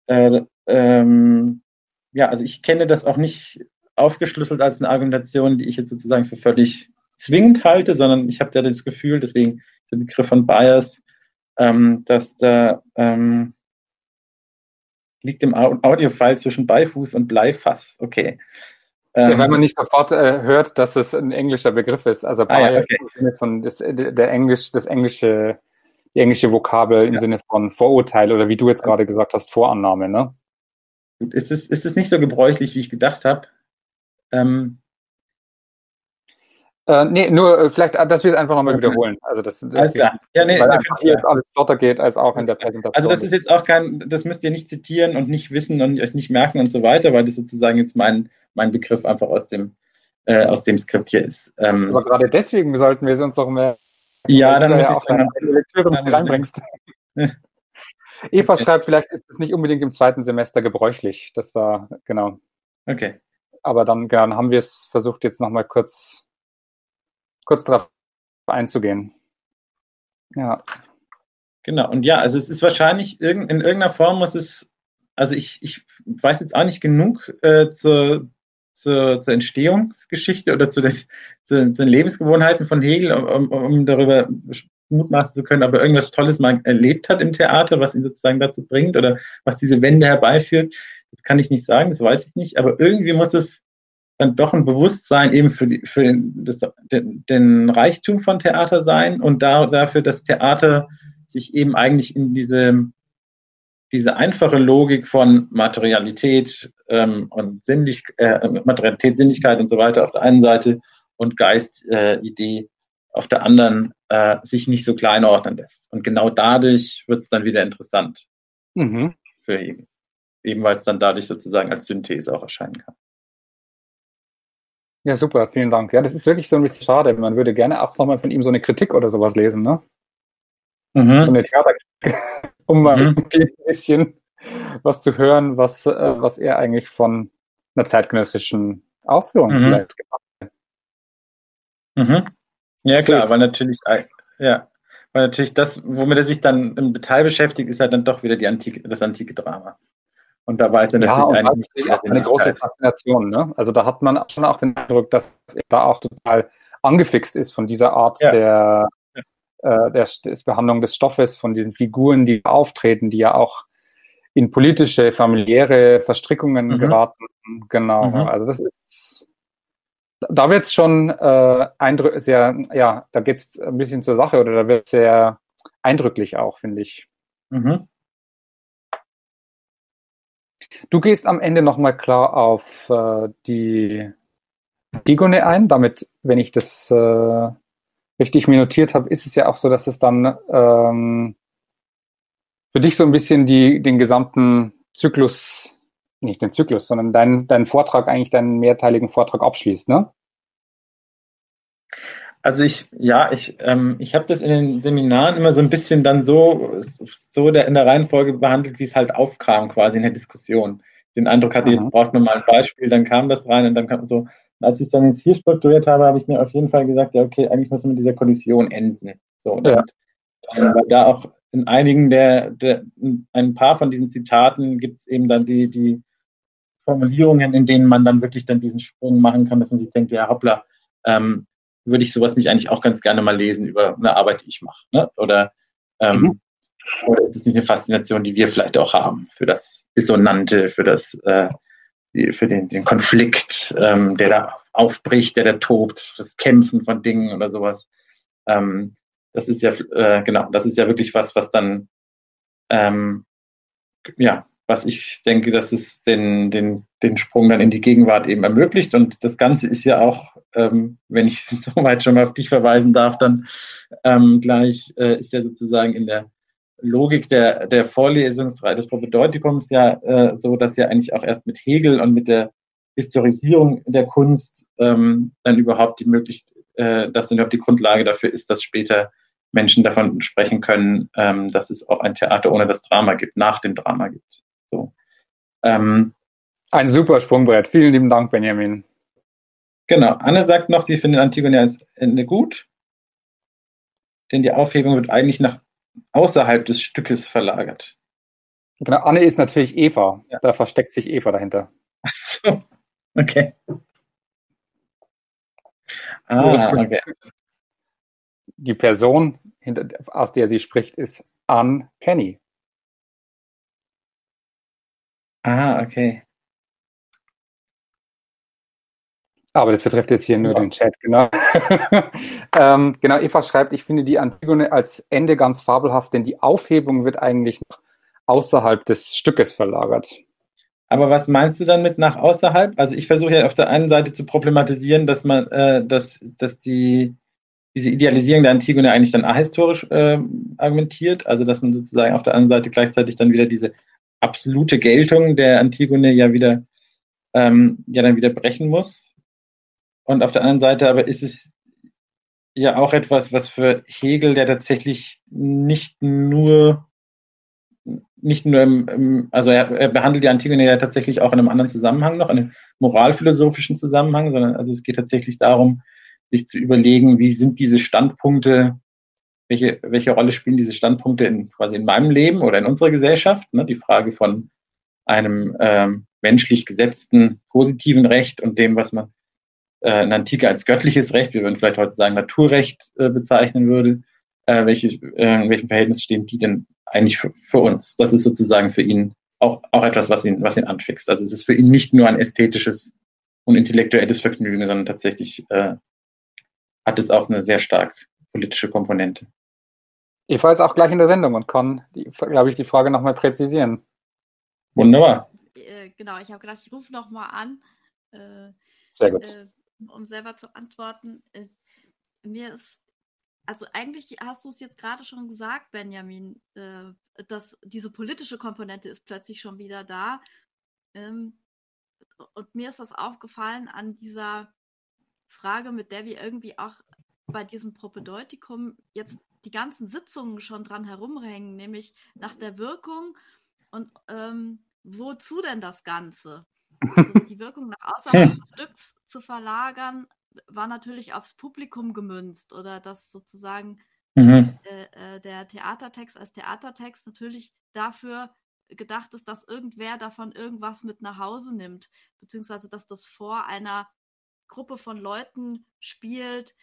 äh, ähm, ja, also ich kenne das auch nicht aufgeschlüsselt als eine Argumentation, die ich jetzt sozusagen für völlig zwingend halte, sondern ich habe da das Gefühl, deswegen der Begriff von Bias, ähm, dass da ähm, liegt im Audiofile zwischen Beifuß und Bleifass. Okay. Ja, weil man ähm, nicht sofort äh, hört, dass es ein englischer Begriff ist. Also ah, ja, okay. im Sinne von das, der Englisch, das englische, die englische Vokabel im ja. Sinne von Vorurteil oder wie du jetzt gerade gesagt hast, Vorannahme, ne? Ist es, ist es nicht so gebräuchlich, wie ich gedacht habe? Ähm, äh, nee, nur äh, vielleicht, dass wir es einfach nochmal wiederholen. Also das, das alles klar. Ja, nee, weil einfach hier jetzt alles flotter geht als auch in der Präsentation. Also das ist jetzt auch kein, das müsst ihr nicht zitieren und nicht wissen und euch nicht merken und so weiter, weil das sozusagen jetzt mein, mein Begriff einfach aus dem, äh, aus dem Skript hier ist. Ähm, Aber gerade deswegen sollten wir es uns doch mehr. Ja, dann muss ja auch deine Lektüre dann reinbringst. Eva schreibt, vielleicht ist es nicht unbedingt im zweiten Semester gebräuchlich, dass da, genau. Okay. Aber dann, dann haben wir es versucht, jetzt nochmal kurz kurz darauf einzugehen. Ja. Genau, und ja, also es ist wahrscheinlich in irgendeiner Form muss es, also ich, ich weiß jetzt auch nicht genug äh, zur, zur, zur Entstehungsgeschichte oder zu, des, zu, zu den Lebensgewohnheiten von Hegel, um, um darüber Mut machen zu können, aber irgendwas Tolles mal erlebt hat im Theater, was ihn sozusagen dazu bringt oder was diese Wende herbeiführt. Das kann ich nicht sagen, das weiß ich nicht, aber irgendwie muss es dann doch ein Bewusstsein eben für, die, für den, das, den, den Reichtum von Theater sein und da, dafür, dass Theater sich eben eigentlich in diese, diese einfache Logik von Materialität ähm, und Sinnlich, äh, Materialität, Sinnlichkeit und so weiter auf der einen Seite und Geist, äh, Idee auf der anderen äh, sich nicht so klein ordnen lässt. Und genau dadurch wird es dann wieder interessant mhm. für ihn. Eben weil es dann dadurch sozusagen als Synthese auch erscheinen kann. Ja, super, vielen Dank. Ja, das ist wirklich so ein bisschen schade. Man würde gerne auch nochmal von ihm so eine Kritik oder sowas lesen, ne? Mhm. So eine Theaterkritik, um mal mhm. ein bisschen was zu hören, was, äh, was er eigentlich von einer zeitgenössischen Aufführung mhm. vielleicht gemacht hat. Mhm. Ja, klar, weil natürlich, ja, weil natürlich das, womit er sich dann im Detail beschäftigt, ist halt dann doch wieder die antike, das antike Drama. Und da weiß er natürlich ja, eigentlich nicht, was eine große Faszination. Ne? Also da hat man schon auch den Eindruck, dass er da auch total angefixt ist von dieser Art ja. der, äh, der, der Behandlung des Stoffes, von diesen Figuren, die auftreten, die ja auch in politische, familiäre Verstrickungen mhm. geraten. Genau. Mhm. Also das ist da wird es schon äh, eindrücklich, sehr, ja, da geht es ein bisschen zur Sache oder da wird es sehr eindrücklich auch, finde ich. Mhm. Du gehst am Ende nochmal klar auf äh, die Digone ein. Damit, wenn ich das äh, richtig mir notiert habe, ist es ja auch so, dass es dann ähm, für dich so ein bisschen die, den gesamten Zyklus, nicht den Zyklus, sondern deinen dein Vortrag, eigentlich deinen mehrteiligen Vortrag abschließt, ne? Also ich, ja, ich, ähm, ich habe das in den Seminaren immer so ein bisschen dann so, so der, in der Reihenfolge behandelt, wie es halt aufkam quasi in der Diskussion. Den Eindruck hatte, jetzt braucht man mal ein Beispiel, dann kam das rein und dann kam so, als ich es dann jetzt hier strukturiert habe, habe ich mir auf jeden Fall gesagt, ja, okay, eigentlich muss man mit dieser Kollision enden. So, ja. und, äh, weil da auch in einigen der, der ein paar von diesen Zitaten gibt es eben dann die, die Formulierungen, in denen man dann wirklich dann diesen Sprung machen kann, dass man sich denkt, ja, hoppla, ähm, würde ich sowas nicht eigentlich auch ganz gerne mal lesen über eine Arbeit, die ich mache? Ne? Oder, ähm, mhm. oder ist es nicht eine Faszination, die wir vielleicht auch haben für das Dissonante, für das, äh, für den, den Konflikt, ähm, der da aufbricht, der da tobt, das Kämpfen von Dingen oder sowas. Ähm, das ist ja, äh, genau, das ist ja wirklich was, was dann, ähm, ja, was ich denke, dass es den, den, den Sprung dann in die Gegenwart eben ermöglicht. Und das Ganze ist ja auch, ähm, wenn ich soweit schon mal auf dich verweisen darf, dann ähm, gleich äh, ist ja sozusagen in der Logik der, der Vorlesungsreihe des Propedeutikums ja äh, so, dass ja eigentlich auch erst mit Hegel und mit der Historisierung der Kunst ähm, dann überhaupt die Möglichkeit, äh, dass dann überhaupt die Grundlage dafür ist, dass später Menschen davon sprechen können, ähm, dass es auch ein Theater ohne das Drama gibt, nach dem Drama gibt. So. Ähm, ein super Sprungbrett. Vielen lieben Dank, Benjamin. Genau. Anne sagt noch, sie findet Antigone als Ende gut, denn die Aufhebung wird eigentlich nach außerhalb des Stückes verlagert. Genau, Anne ist natürlich Eva. Ja. Da versteckt sich Eva dahinter. Ach so, okay. Ah, okay. Die Person, aus der sie spricht, ist Anne Penny. Ah, okay. Aber das betrifft jetzt hier nur ja. den Chat, genau. ähm, genau, Eva schreibt, ich finde die Antigone als Ende ganz fabelhaft, denn die Aufhebung wird eigentlich außerhalb des Stückes verlagert. Aber was meinst du dann mit nach außerhalb? Also ich versuche ja auf der einen Seite zu problematisieren, dass man, äh, dass, dass die diese Idealisierung der Antigone eigentlich dann ahistorisch äh, argumentiert, also dass man sozusagen auf der anderen Seite gleichzeitig dann wieder diese absolute Geltung der Antigone ja wieder ähm, ja dann wieder brechen muss. Und auf der anderen Seite aber ist es ja auch etwas, was für Hegel, der tatsächlich nicht nur nicht nur im, im also er, er, behandelt die Antigone ja tatsächlich auch in einem anderen Zusammenhang noch, in einem moralphilosophischen Zusammenhang, sondern also es geht tatsächlich darum, sich zu überlegen, wie sind diese Standpunkte, welche, welche Rolle spielen diese Standpunkte in, quasi in meinem Leben oder in unserer Gesellschaft? Ne? Die Frage von einem ähm, menschlich gesetzten positiven Recht und dem, was man äh, in Antike als göttliches Recht, wir würden vielleicht heute sagen Naturrecht äh, bezeichnen würde, äh, welche, äh, in welchem Verhältnis stehen die denn eigentlich für, für, uns? Das ist sozusagen für ihn auch, auch etwas, was ihn, was ihn anfixt. Also es ist für ihn nicht nur ein ästhetisches und intellektuelles Vergnügen, sondern tatsächlich äh, hat es auch eine sehr stark politische Komponente. Eva ist auch gleich in der Sendung und kann, glaube ich, die Frage nochmal präzisieren. Wunderbar. Äh, genau, ich habe gedacht, ich rufe nochmal an. Äh, sehr gut. Äh, um selber zu antworten. Äh, mir ist, also eigentlich hast du es jetzt gerade schon gesagt, Benjamin, äh, dass diese politische Komponente ist plötzlich schon wieder da. Ähm, und mir ist das aufgefallen an dieser Frage, mit der wir irgendwie auch bei diesem Propedeutikum jetzt die ganzen Sitzungen schon dran herumhängen, nämlich nach der Wirkung und ähm, wozu denn das Ganze? Also die Wirkung nach außerhalb des Stücks zu verlagern, war natürlich aufs Publikum gemünzt oder dass sozusagen mhm. äh, äh, der Theatertext als Theatertext natürlich dafür gedacht ist, dass irgendwer davon irgendwas mit nach Hause nimmt, beziehungsweise dass das vor einer Gruppe von Leuten spielt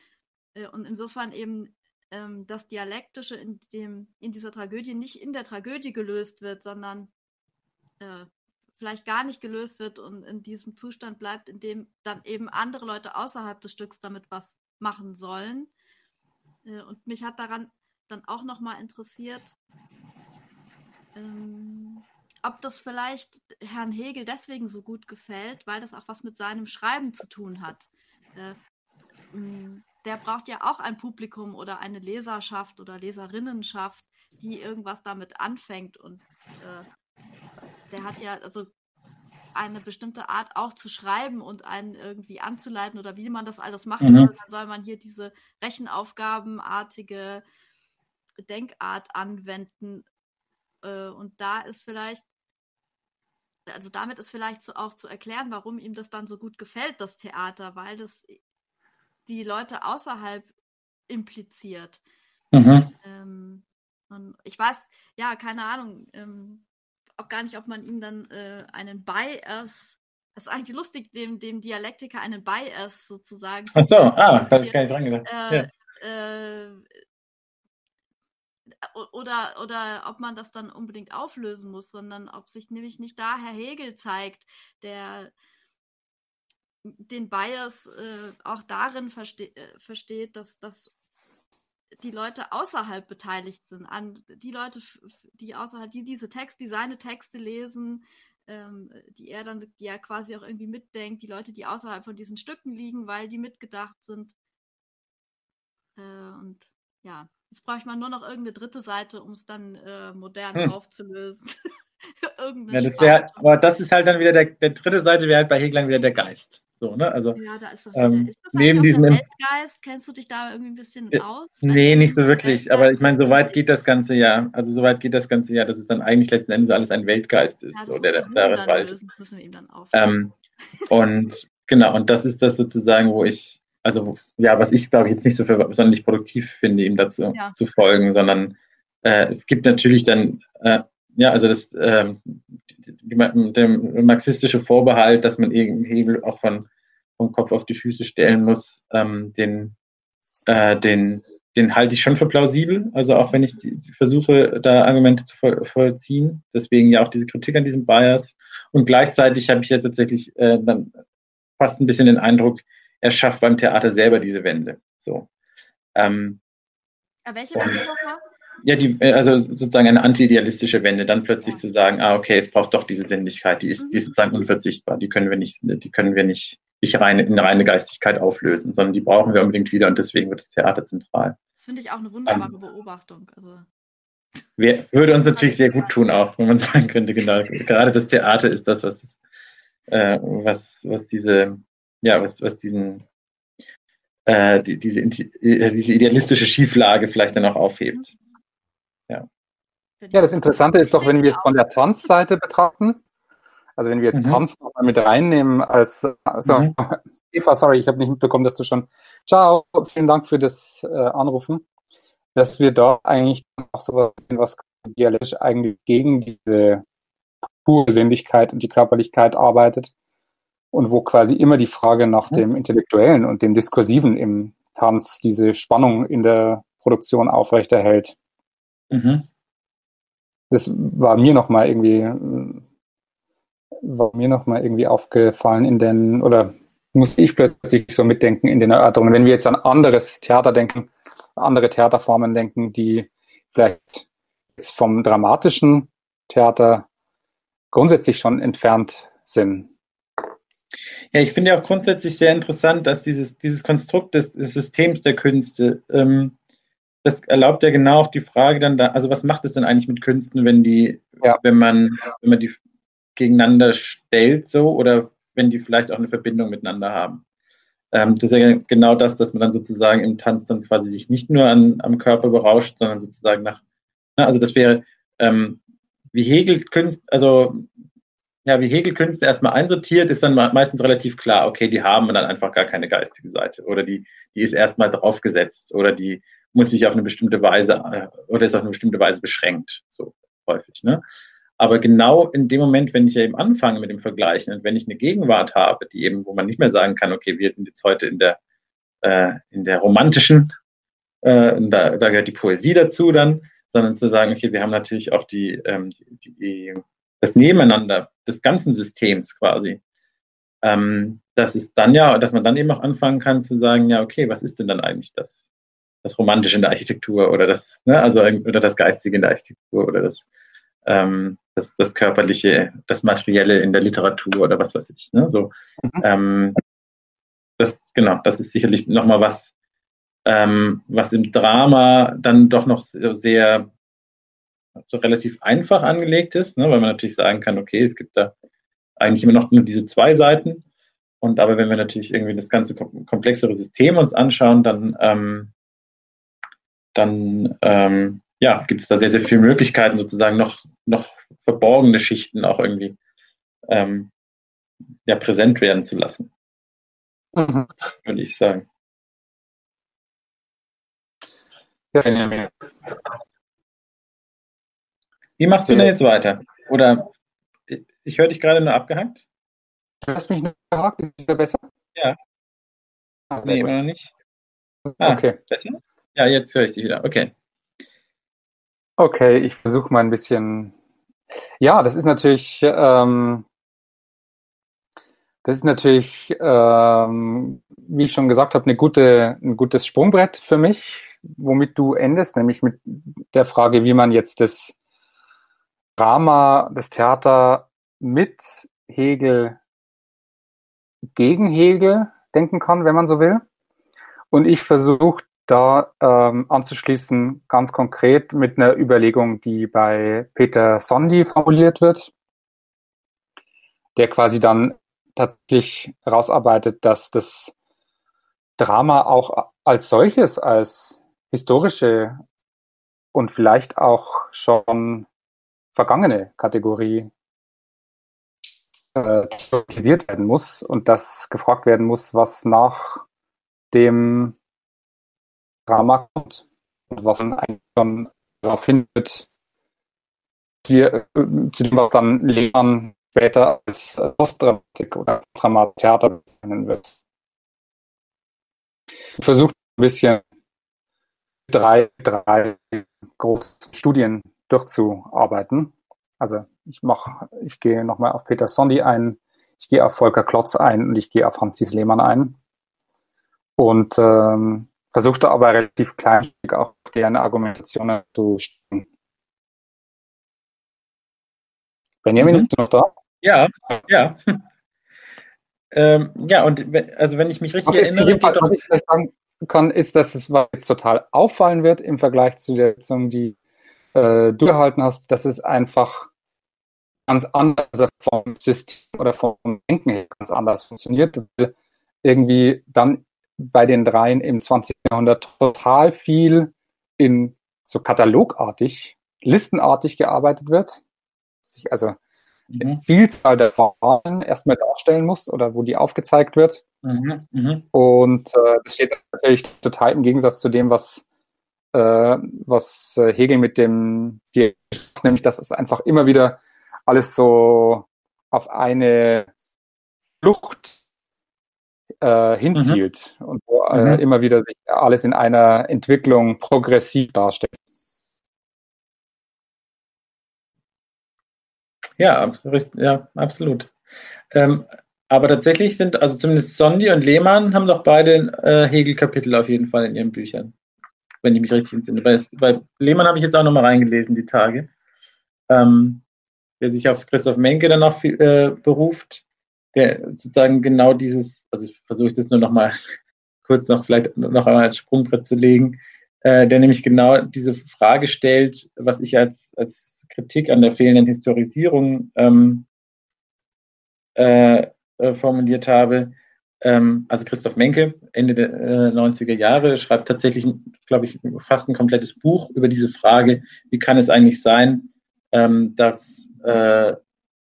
und insofern eben ähm, das Dialektische in, dem, in dieser Tragödie nicht in der Tragödie gelöst wird, sondern äh, vielleicht gar nicht gelöst wird und in diesem Zustand bleibt, in dem dann eben andere Leute außerhalb des Stücks damit was machen sollen. Äh, und mich hat daran dann auch nochmal interessiert, ähm, ob das vielleicht Herrn Hegel deswegen so gut gefällt, weil das auch was mit seinem Schreiben zu tun hat. Äh, der braucht ja auch ein Publikum oder eine Leserschaft oder Leserinnenschaft, die irgendwas damit anfängt und äh, der hat ja also eine bestimmte Art auch zu schreiben und einen irgendwie anzuleiten oder wie man das alles machen mhm. soll, dann soll man hier diese Rechenaufgabenartige Denkart anwenden. Äh, und da ist vielleicht, also damit ist vielleicht so auch zu erklären, warum ihm das dann so gut gefällt, das Theater, weil das die Leute außerhalb impliziert. Mhm. Ähm, und ich weiß, ja, keine Ahnung, ähm, auch gar nicht, ob man ihm dann äh, einen Bias, das ist eigentlich lustig, dem, dem Dialektiker einen Bias sozusagen. Ach so, ah, da habe ich gar nicht dran gedacht. Äh, ja. äh, oder, oder ob man das dann unbedingt auflösen muss, sondern ob sich nämlich nicht da Herr Hegel zeigt, der den Bias äh, auch darin verste äh, versteht, dass, dass die Leute außerhalb beteiligt sind, an die Leute, die außerhalb, die diese Texte, die seine Texte lesen, ähm, die er dann, er quasi auch irgendwie mitdenkt, die Leute, die außerhalb von diesen Stücken liegen, weil die mitgedacht sind. Äh, und ja, Jetzt brauche ich mal nur noch irgendeine dritte Seite, um es dann äh, modern hm. aufzulösen. ja, das wäre, aber das ist halt dann wieder der, der dritte Seite wäre halt bei Hegel wieder der Geist. So, ne? Also, ja, da ist, ähm, ist das neben diesem Weltgeist, kennst du dich da irgendwie ein bisschen äh, aus? Nee, nicht so wirklich, aber ich meine, so weit geht das ganze Jahr. Also so weit geht das ganze Jahr, dass es dann eigentlich letzten Endes alles ein Weltgeist ist, ja, so, der darin waltet. Ähm, und genau, und das ist das sozusagen, wo ich also ja, was ich glaube ich jetzt nicht so für sonderlich produktiv finde, ihm dazu ja. zu folgen, sondern äh, es gibt natürlich dann, äh, ja, also das, äh, die, der marxistische Vorbehalt, dass man irgendeinen Hebel auch von, vom Kopf auf die Füße stellen muss, ähm, den, äh, den, den halte ich schon für plausibel. Also auch wenn ich die, die versuche, da Argumente zu voll, vollziehen. Deswegen ja auch diese Kritik an diesem Bias. Und gleichzeitig habe ich ja tatsächlich äh, dann fast ein bisschen den Eindruck, er schafft beim Theater selber diese Wende. So. Ähm, Aber welche Wende nochmal? Ja, die, äh, also sozusagen eine anti-idealistische Wende, dann plötzlich ja. zu sagen, ah, okay, es braucht doch diese Sinnlichkeit, die ist, mhm. die ist sozusagen unverzichtbar, die können wir nicht, die können wir nicht, nicht reine, in reine Geistigkeit auflösen, sondern die brauchen wir unbedingt wieder und deswegen wird das Theater zentral. Das finde ich auch eine wunderbare um, Beobachtung. Also. Wär, würde uns natürlich sehr gut tun, auch wenn man sagen könnte, genau, gerade das Theater ist das, was, äh, was, was diese, ja, was, was diesen, äh, die, diese, äh, diese idealistische Schieflage vielleicht dann auch aufhebt. Ja. Ja, das Interessante ist doch, wenn wir es von der Tanzseite betrachten, also wenn wir jetzt mhm. Tanz nochmal mit reinnehmen als, also, mhm. Eva, sorry, ich habe nicht mitbekommen, dass du schon, ciao, vielen Dank für das äh, Anrufen, dass wir da eigentlich auch sowas sehen, was dialogisch eigentlich gegen diese pure Sinnlichkeit und die Körperlichkeit arbeitet und wo quasi immer die Frage nach mhm. dem Intellektuellen und dem Diskursiven im Tanz diese Spannung in der Produktion aufrechterhält. Mhm. Das war mir nochmal irgendwie, war mir noch mal irgendwie aufgefallen in den, oder muss ich plötzlich so mitdenken in den Erörterungen. Wenn wir jetzt an anderes Theater denken, andere Theaterformen denken, die vielleicht jetzt vom dramatischen Theater grundsätzlich schon entfernt sind. Ja, ich finde auch grundsätzlich sehr interessant, dass dieses, dieses Konstrukt des, des Systems der Künste, ähm, das erlaubt ja genau auch die Frage dann da, also was macht es denn eigentlich mit Künsten, wenn die, ja. wenn man, wenn man die gegeneinander stellt so oder wenn die vielleicht auch eine Verbindung miteinander haben. Ähm, das ist ja genau das, dass man dann sozusagen im Tanz dann quasi sich nicht nur an, am Körper berauscht, sondern sozusagen nach, na, also das wäre ähm, wie Hegel Künst, also ja, wie Hegel Künste erstmal einsortiert, ist dann meistens relativ klar, okay, die haben dann einfach gar keine geistige Seite oder die, die ist erstmal draufgesetzt oder die muss sich auf eine bestimmte Weise äh, oder ist auf eine bestimmte Weise beschränkt, so häufig. Ne? Aber genau in dem Moment, wenn ich ja eben anfange mit dem Vergleichen und wenn ich eine Gegenwart habe, die eben, wo man nicht mehr sagen kann, okay, wir sind jetzt heute in der, äh, in der romantischen, äh, da, da gehört die Poesie dazu dann, sondern zu sagen, okay, wir haben natürlich auch die, ähm, die, die das Nebeneinander des ganzen Systems quasi. Ähm, das ist dann ja, dass man dann eben auch anfangen kann zu sagen, ja, okay, was ist denn dann eigentlich das, das Romantische in der Architektur oder das, ne, also oder das Geistige in der Architektur oder das, ähm, das, das Körperliche, das Materielle in der Literatur oder was weiß ich. Ne? So, mhm. ähm, das, genau, das ist sicherlich nochmal was, ähm, was im Drama dann doch noch sehr so relativ einfach angelegt ist, ne, weil man natürlich sagen kann, okay, es gibt da eigentlich immer noch nur diese zwei Seiten. Und aber wenn wir natürlich irgendwie das ganze komplexere System uns anschauen, dann, ähm, dann ähm, ja, gibt es da sehr, sehr viele Möglichkeiten, sozusagen noch, noch verborgene Schichten auch irgendwie ähm, ja, präsent werden zu lassen. Mhm. Würde ich sagen. Ja, wie machst du denn jetzt weiter? Oder ich höre dich gerade nur abgehackt. Du hast mich nur abgehackt, ist es wieder besser? Ja. Ah, nee, immer noch nicht. Ah, okay. Besser? Ja, jetzt höre ich dich wieder. Okay. Okay, ich versuche mal ein bisschen. Ja, das ist natürlich, ähm, das ist natürlich, ähm, wie ich schon gesagt habe, eine gute, ein gutes Sprungbrett für mich, womit du endest, nämlich mit der Frage, wie man jetzt das Drama, das Theater mit Hegel gegen Hegel denken kann, wenn man so will. Und ich versuche da ähm, anzuschließen, ganz konkret mit einer Überlegung, die bei Peter Sondi formuliert wird, der quasi dann tatsächlich herausarbeitet, dass das Drama auch als solches, als historische und vielleicht auch schon vergangene Kategorie äh, thematisiert werden muss und dass gefragt werden muss, was nach dem Drama kommt und was dann eigentlich schon darauf hinführt, wir, äh, zu dem, was dann Lehmann später als äh, Postdramatik oder Dramatheater bezeichnen wird. Ich versuche ein bisschen drei, drei große Studien durchzuarbeiten. Also ich mache, ich gehe nochmal auf Peter Sondi ein, ich gehe auf Volker Klotz ein und ich gehe auf Hans-Dies Lehmann ein. Und ähm, versuchte aber relativ klein auch deren Argumentationen zu stellen. Benjamin, mhm. bist du noch da? Ja, ja. ähm, ja, und also wenn ich mich richtig was erinnere, Fall, was ich vielleicht sagen kann, ist, dass es was jetzt total auffallen wird im Vergleich zu der Sitzung, die äh, du gehalten hast, dass es einfach ganz anders vom System oder vom Denken her ganz anders funktioniert. Irgendwie dann bei den dreien im 20. Jahrhundert total viel in so katalogartig, listenartig gearbeitet wird. Sich also mhm. Vielzahl der Wahlen erstmal darstellen muss oder wo die aufgezeigt wird. Mhm. Mhm. Und äh, das steht natürlich total im Gegensatz zu dem, was, äh, was äh, Hegel mit dem, nämlich dass es einfach immer wieder alles so auf eine Flucht äh, hinzielt mhm. und wo äh, mhm. immer wieder sich alles in einer Entwicklung progressiv darstellt. Ja, ja absolut. Ähm, aber tatsächlich sind, also zumindest Sondi und Lehmann haben doch beide äh, Hegel-Kapitel auf jeden Fall in ihren Büchern, wenn ich mich richtig entsinne. Bei, bei Lehmann habe ich jetzt auch nochmal reingelesen, die Tage, ähm, der sich auf Christoph Menke dann auch äh, beruft, der sozusagen genau dieses, also ich versuche das nur nochmal kurz noch vielleicht noch einmal als Sprungbrett zu legen, äh, der nämlich genau diese Frage stellt, was ich als, als Kritik an der fehlenden Historisierung ähm, äh, äh, formuliert habe. Ähm, also Christoph Menke, Ende der äh, 90er Jahre, schreibt tatsächlich, glaube ich, fast ein komplettes Buch über diese Frage, wie kann es eigentlich sein, ähm, dass, äh,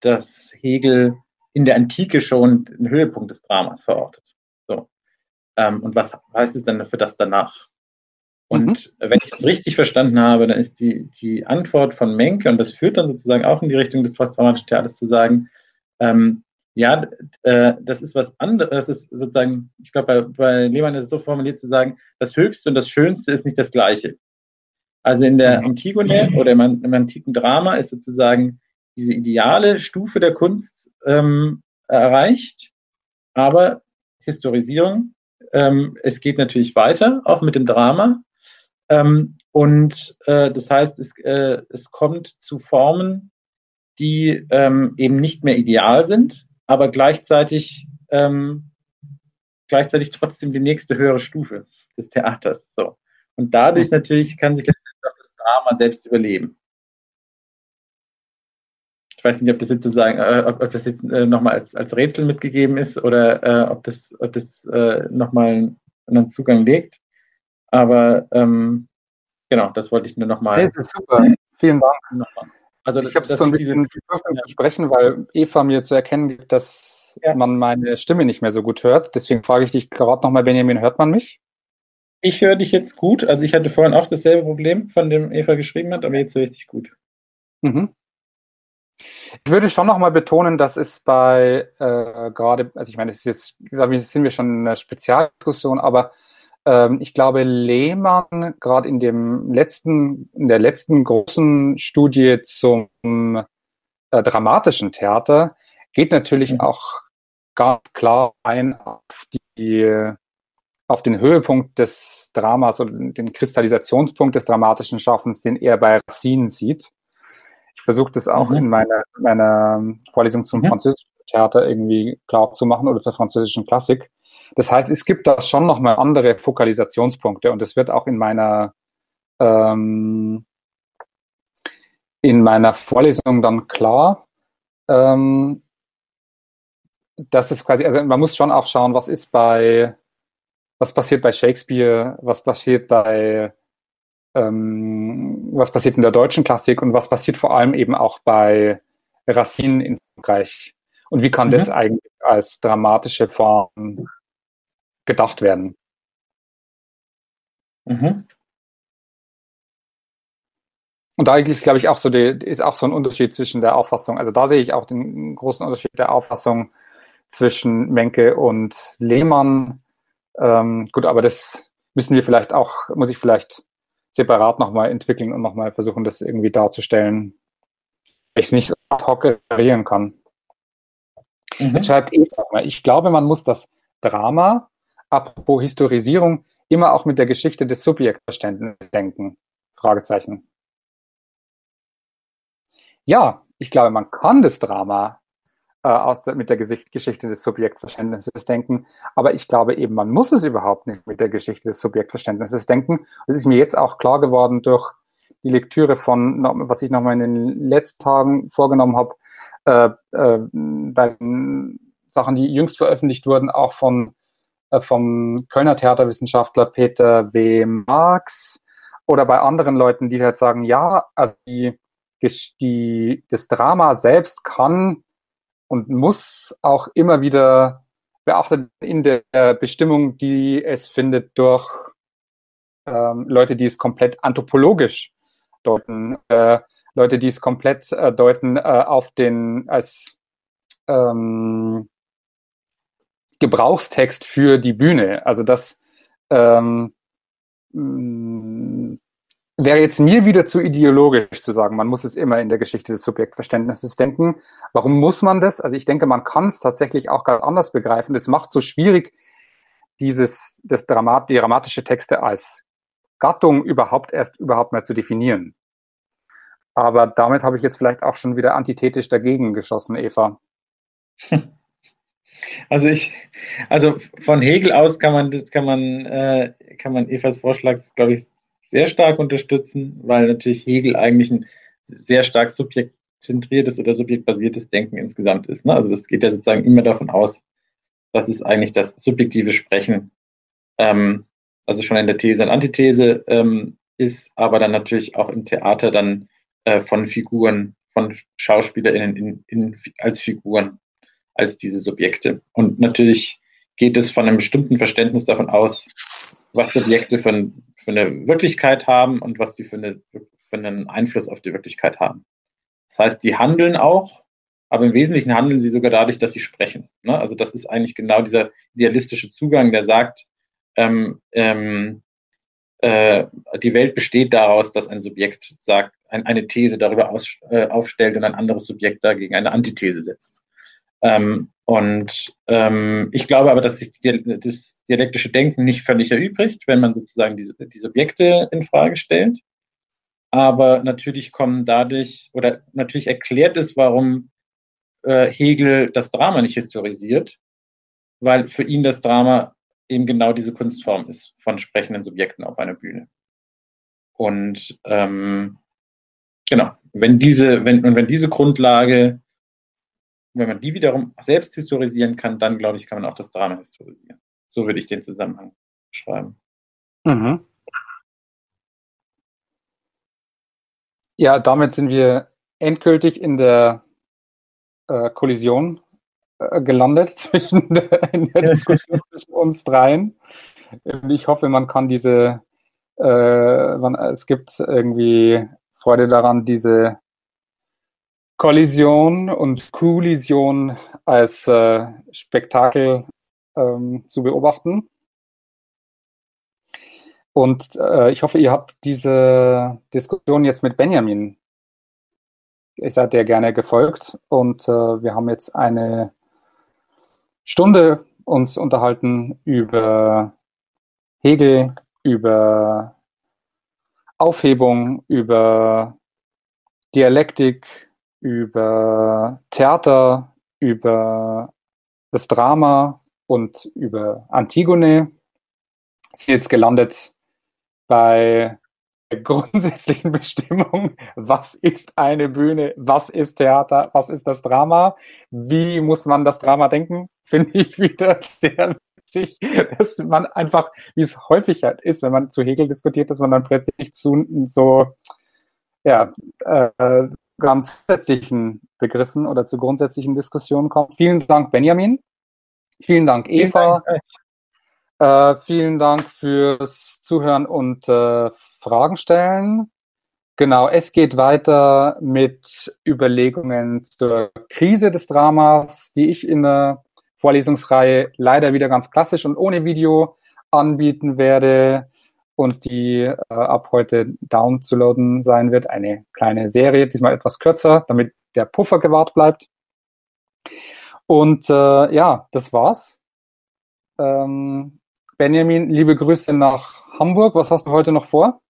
dass Hegel in der Antike schon den Höhepunkt des Dramas verortet. So. Ähm, und was heißt es dann für das danach? Und mhm. wenn ich das richtig verstanden habe, dann ist die, die Antwort von Menke, und das führt dann sozusagen auch in die Richtung des posttraumatischen Theaters zu sagen, ähm, ja, äh, das ist was anderes, das ist sozusagen, ich glaube, bei, bei Lehmann ist es so formuliert zu sagen, das Höchste und das Schönste ist nicht das Gleiche. Also in der mhm. Antigone oder im, im antiken Drama ist sozusagen diese ideale Stufe der Kunst ähm, erreicht, aber Historisierung, ähm, es geht natürlich weiter, auch mit dem Drama. Ähm, und äh, das heißt, es, äh, es kommt zu Formen, die ähm, eben nicht mehr ideal sind, aber gleichzeitig, ähm, gleichzeitig trotzdem die nächste höhere Stufe des Theaters. So. Und dadurch natürlich kann sich letztendlich auch das Drama selbst überleben. Ich weiß nicht, ob das jetzt sozusagen, äh, ob, ob das jetzt äh, nochmal als, als Rätsel mitgegeben ist oder äh, ob das, ob das äh, nochmal einen anderen Zugang legt. Aber ähm, genau, das wollte ich nur nochmal. Das ist super. Vielen Dank. Also, ich habe so ein bisschen Befürchtung ja. zu sprechen, weil Eva mir zu erkennen gibt, dass ja. man meine Stimme nicht mehr so gut hört. Deswegen frage ich dich gerade nochmal, Benjamin, hört man mich? Ich höre dich jetzt gut. Also ich hatte vorhin auch dasselbe Problem, von dem Eva geschrieben hat, aber jetzt höre ich dich gut. Mhm. Ich würde schon nochmal betonen, dass es bei äh, gerade, also ich meine, das ist jetzt, sind wir schon in einer Spezialdiskussion, aber ähm, ich glaube, Lehmann gerade in dem letzten, in der letzten großen Studie zum äh, dramatischen Theater geht natürlich mhm. auch ganz klar ein auf die auf den Höhepunkt des Dramas und den Kristallisationspunkt des dramatischen Schaffens, den er bei Racine sieht. Ich versuche das auch mhm. in meiner, meiner Vorlesung zum mhm. französischen Theater irgendwie klar zu machen oder zur französischen Klassik. Das heißt, es gibt da schon nochmal andere Fokalisationspunkte und es wird auch in meiner ähm, in meiner Vorlesung dann klar, ähm, dass es quasi, also man muss schon auch schauen, was ist bei, was passiert bei Shakespeare, was passiert bei, ähm, was passiert in der deutschen Klassik und was passiert vor allem eben auch bei Racine in Frankreich. Und wie kann mhm. das eigentlich als dramatische Form gedacht werden? Mhm. Und da ist, glaube ich, auch so, die, ist auch so ein Unterschied zwischen der Auffassung. Also da sehe ich auch den großen Unterschied der Auffassung zwischen Menke und Lehmann. Ähm, gut, aber das müssen wir vielleicht auch, muss ich vielleicht separat nochmal entwickeln und nochmal versuchen, das irgendwie darzustellen, ich es nicht ad hoc reparieren kann. Mhm. Jetzt schreibt Eva ich glaube, man muss das Drama, apropos Historisierung, immer auch mit der Geschichte des Subjektverständnisses denken. Fragezeichen. Ja, ich glaube, man kann das Drama äh, aus der, mit der Gesicht, Geschichte des Subjektverständnisses denken, aber ich glaube eben, man muss es überhaupt nicht mit der Geschichte des Subjektverständnisses denken. Das ist mir jetzt auch klar geworden durch die Lektüre von, was ich nochmal in den letzten Tagen vorgenommen habe, äh, äh, bei Sachen, die jüngst veröffentlicht wurden, auch von äh, vom Kölner Theaterwissenschaftler Peter W. Marx oder bei anderen Leuten, die halt sagen, ja, also die die, das Drama selbst kann und muss auch immer wieder beachtet in der Bestimmung, die es findet durch ähm, Leute, die es komplett anthropologisch deuten, äh, Leute, die es komplett äh, deuten äh, auf den als ähm, Gebrauchstext für die Bühne. Also das ähm, wäre jetzt mir wieder zu ideologisch zu sagen, man muss es immer in der Geschichte des Subjektverständnisses denken. Warum muss man das? Also ich denke, man kann es tatsächlich auch ganz anders begreifen. Das macht so schwierig, dieses, das Dramat, die dramatische Texte als Gattung überhaupt erst überhaupt mal zu definieren. Aber damit habe ich jetzt vielleicht auch schon wieder antithetisch dagegen geschossen, Eva. Also ich, also von Hegel aus kann man, kann man, äh, kann man Evas Vorschlag, glaube ich, sehr stark unterstützen, weil natürlich Hegel eigentlich ein sehr stark subjektzentriertes oder subjektbasiertes Denken insgesamt ist. Ne? Also das geht ja sozusagen immer davon aus, dass es eigentlich das subjektive Sprechen, ähm, also schon in der These und Antithese ähm, ist, aber dann natürlich auch im Theater dann äh, von Figuren, von SchauspielerInnen in, in, als Figuren, als diese Subjekte. Und natürlich geht es von einem bestimmten Verständnis davon aus, was Subjekte für, für eine Wirklichkeit haben und was die für, eine, für einen Einfluss auf die Wirklichkeit haben. Das heißt, die handeln auch, aber im Wesentlichen handeln sie sogar dadurch, dass sie sprechen. Ne? Also das ist eigentlich genau dieser idealistische Zugang, der sagt, ähm, ähm, äh, die Welt besteht daraus, dass ein Subjekt sagt, ein, eine These darüber aus, äh, aufstellt und ein anderes Subjekt dagegen eine Antithese setzt. Ähm, und ähm, ich glaube aber, dass sich das dialektische Denken nicht völlig erübrigt, wenn man sozusagen die, die Subjekte in Frage stellt. Aber natürlich kommen dadurch, oder natürlich erklärt es, warum äh, Hegel das Drama nicht historisiert, weil für ihn das Drama eben genau diese Kunstform ist von sprechenden Subjekten auf einer Bühne. Und ähm, genau, wenn diese, wenn, und wenn diese Grundlage wenn man die wiederum selbst historisieren kann, dann glaube ich, kann man auch das Drama historisieren. So würde ich den Zusammenhang beschreiben. Mhm. Ja, damit sind wir endgültig in der äh, Kollision äh, gelandet zwischen der, der Diskussion zwischen uns dreien. Und ich hoffe, man kann diese, äh, man, es gibt irgendwie Freude daran, diese Kollision und Kollision als äh, Spektakel ähm, zu beobachten. Und äh, ich hoffe, ihr habt diese Diskussion jetzt mit Benjamin, ihr seid der gerne gefolgt. Und äh, wir haben jetzt eine Stunde uns unterhalten über Hegel, über Aufhebung, über Dialektik, über Theater, über das Drama, und über Antigone. Sind jetzt gelandet bei der grundsätzlichen Bestimmung, was ist eine Bühne, was ist Theater, was ist das Drama, wie muss man das Drama denken, finde ich wieder sehr witzig, dass man einfach, wie es häufig halt ist, wenn man zu Hegel diskutiert, dass man dann plötzlich zu so ja, äh, grundsätzlichen Begriffen oder zu grundsätzlichen Diskussionen kommt. Vielen Dank, Benjamin. Vielen Dank, Eva. Vielen Dank, äh, vielen Dank fürs Zuhören und äh, Fragen stellen. Genau, es geht weiter mit Überlegungen zur Krise des Dramas, die ich in der Vorlesungsreihe leider wieder ganz klassisch und ohne Video anbieten werde und die äh, ab heute downzuladen sein wird. Eine kleine Serie, diesmal etwas kürzer, damit der Puffer gewahrt bleibt. Und äh, ja, das war's. Ähm, Benjamin, liebe Grüße nach Hamburg. Was hast du heute noch vor?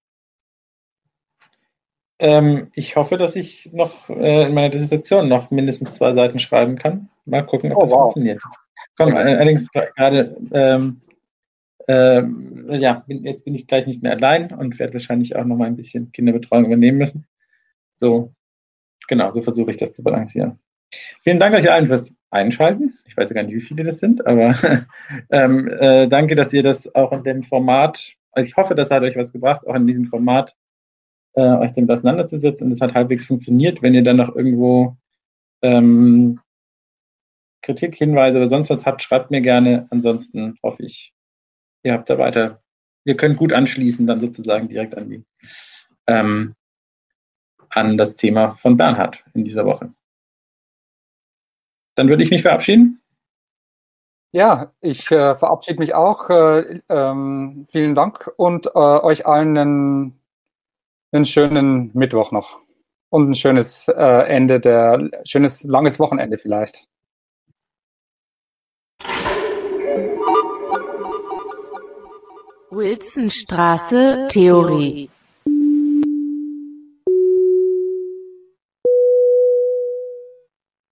Ähm, ich hoffe, dass ich noch äh, in meiner Dissertation noch mindestens zwei Seiten schreiben kann. Mal gucken, ob oh, das wow. funktioniert. Komm, allerdings gerade, ähm, äh, ja, bin, jetzt bin ich gleich nicht mehr allein und werde wahrscheinlich auch noch mal ein bisschen Kinderbetreuung übernehmen müssen. So, genau, so versuche ich das zu balancieren. Vielen Dank euch allen fürs Einschalten. Ich weiß gar nicht, wie viele das sind, aber ähm, äh, danke, dass ihr das auch in dem Format, also ich hoffe, das hat euch was gebracht, auch in diesem Format äh, euch damit auseinanderzusetzen und es hat halbwegs funktioniert. Wenn ihr dann noch irgendwo ähm, Kritik, Hinweise oder sonst was habt, schreibt mir gerne. Ansonsten hoffe ich, ihr habt da weiter, ihr könnt gut anschließen, dann sozusagen direkt an die ähm, an das Thema von Bernhard in dieser Woche. Dann würde ich mich verabschieden. Ja, ich äh, verabschiede mich auch. Äh, ähm, vielen Dank und äh, euch allen einen, einen, schönen Mittwoch noch und ein schönes äh, Ende der schönes langes Wochenende vielleicht. Wilsonstraße Theorie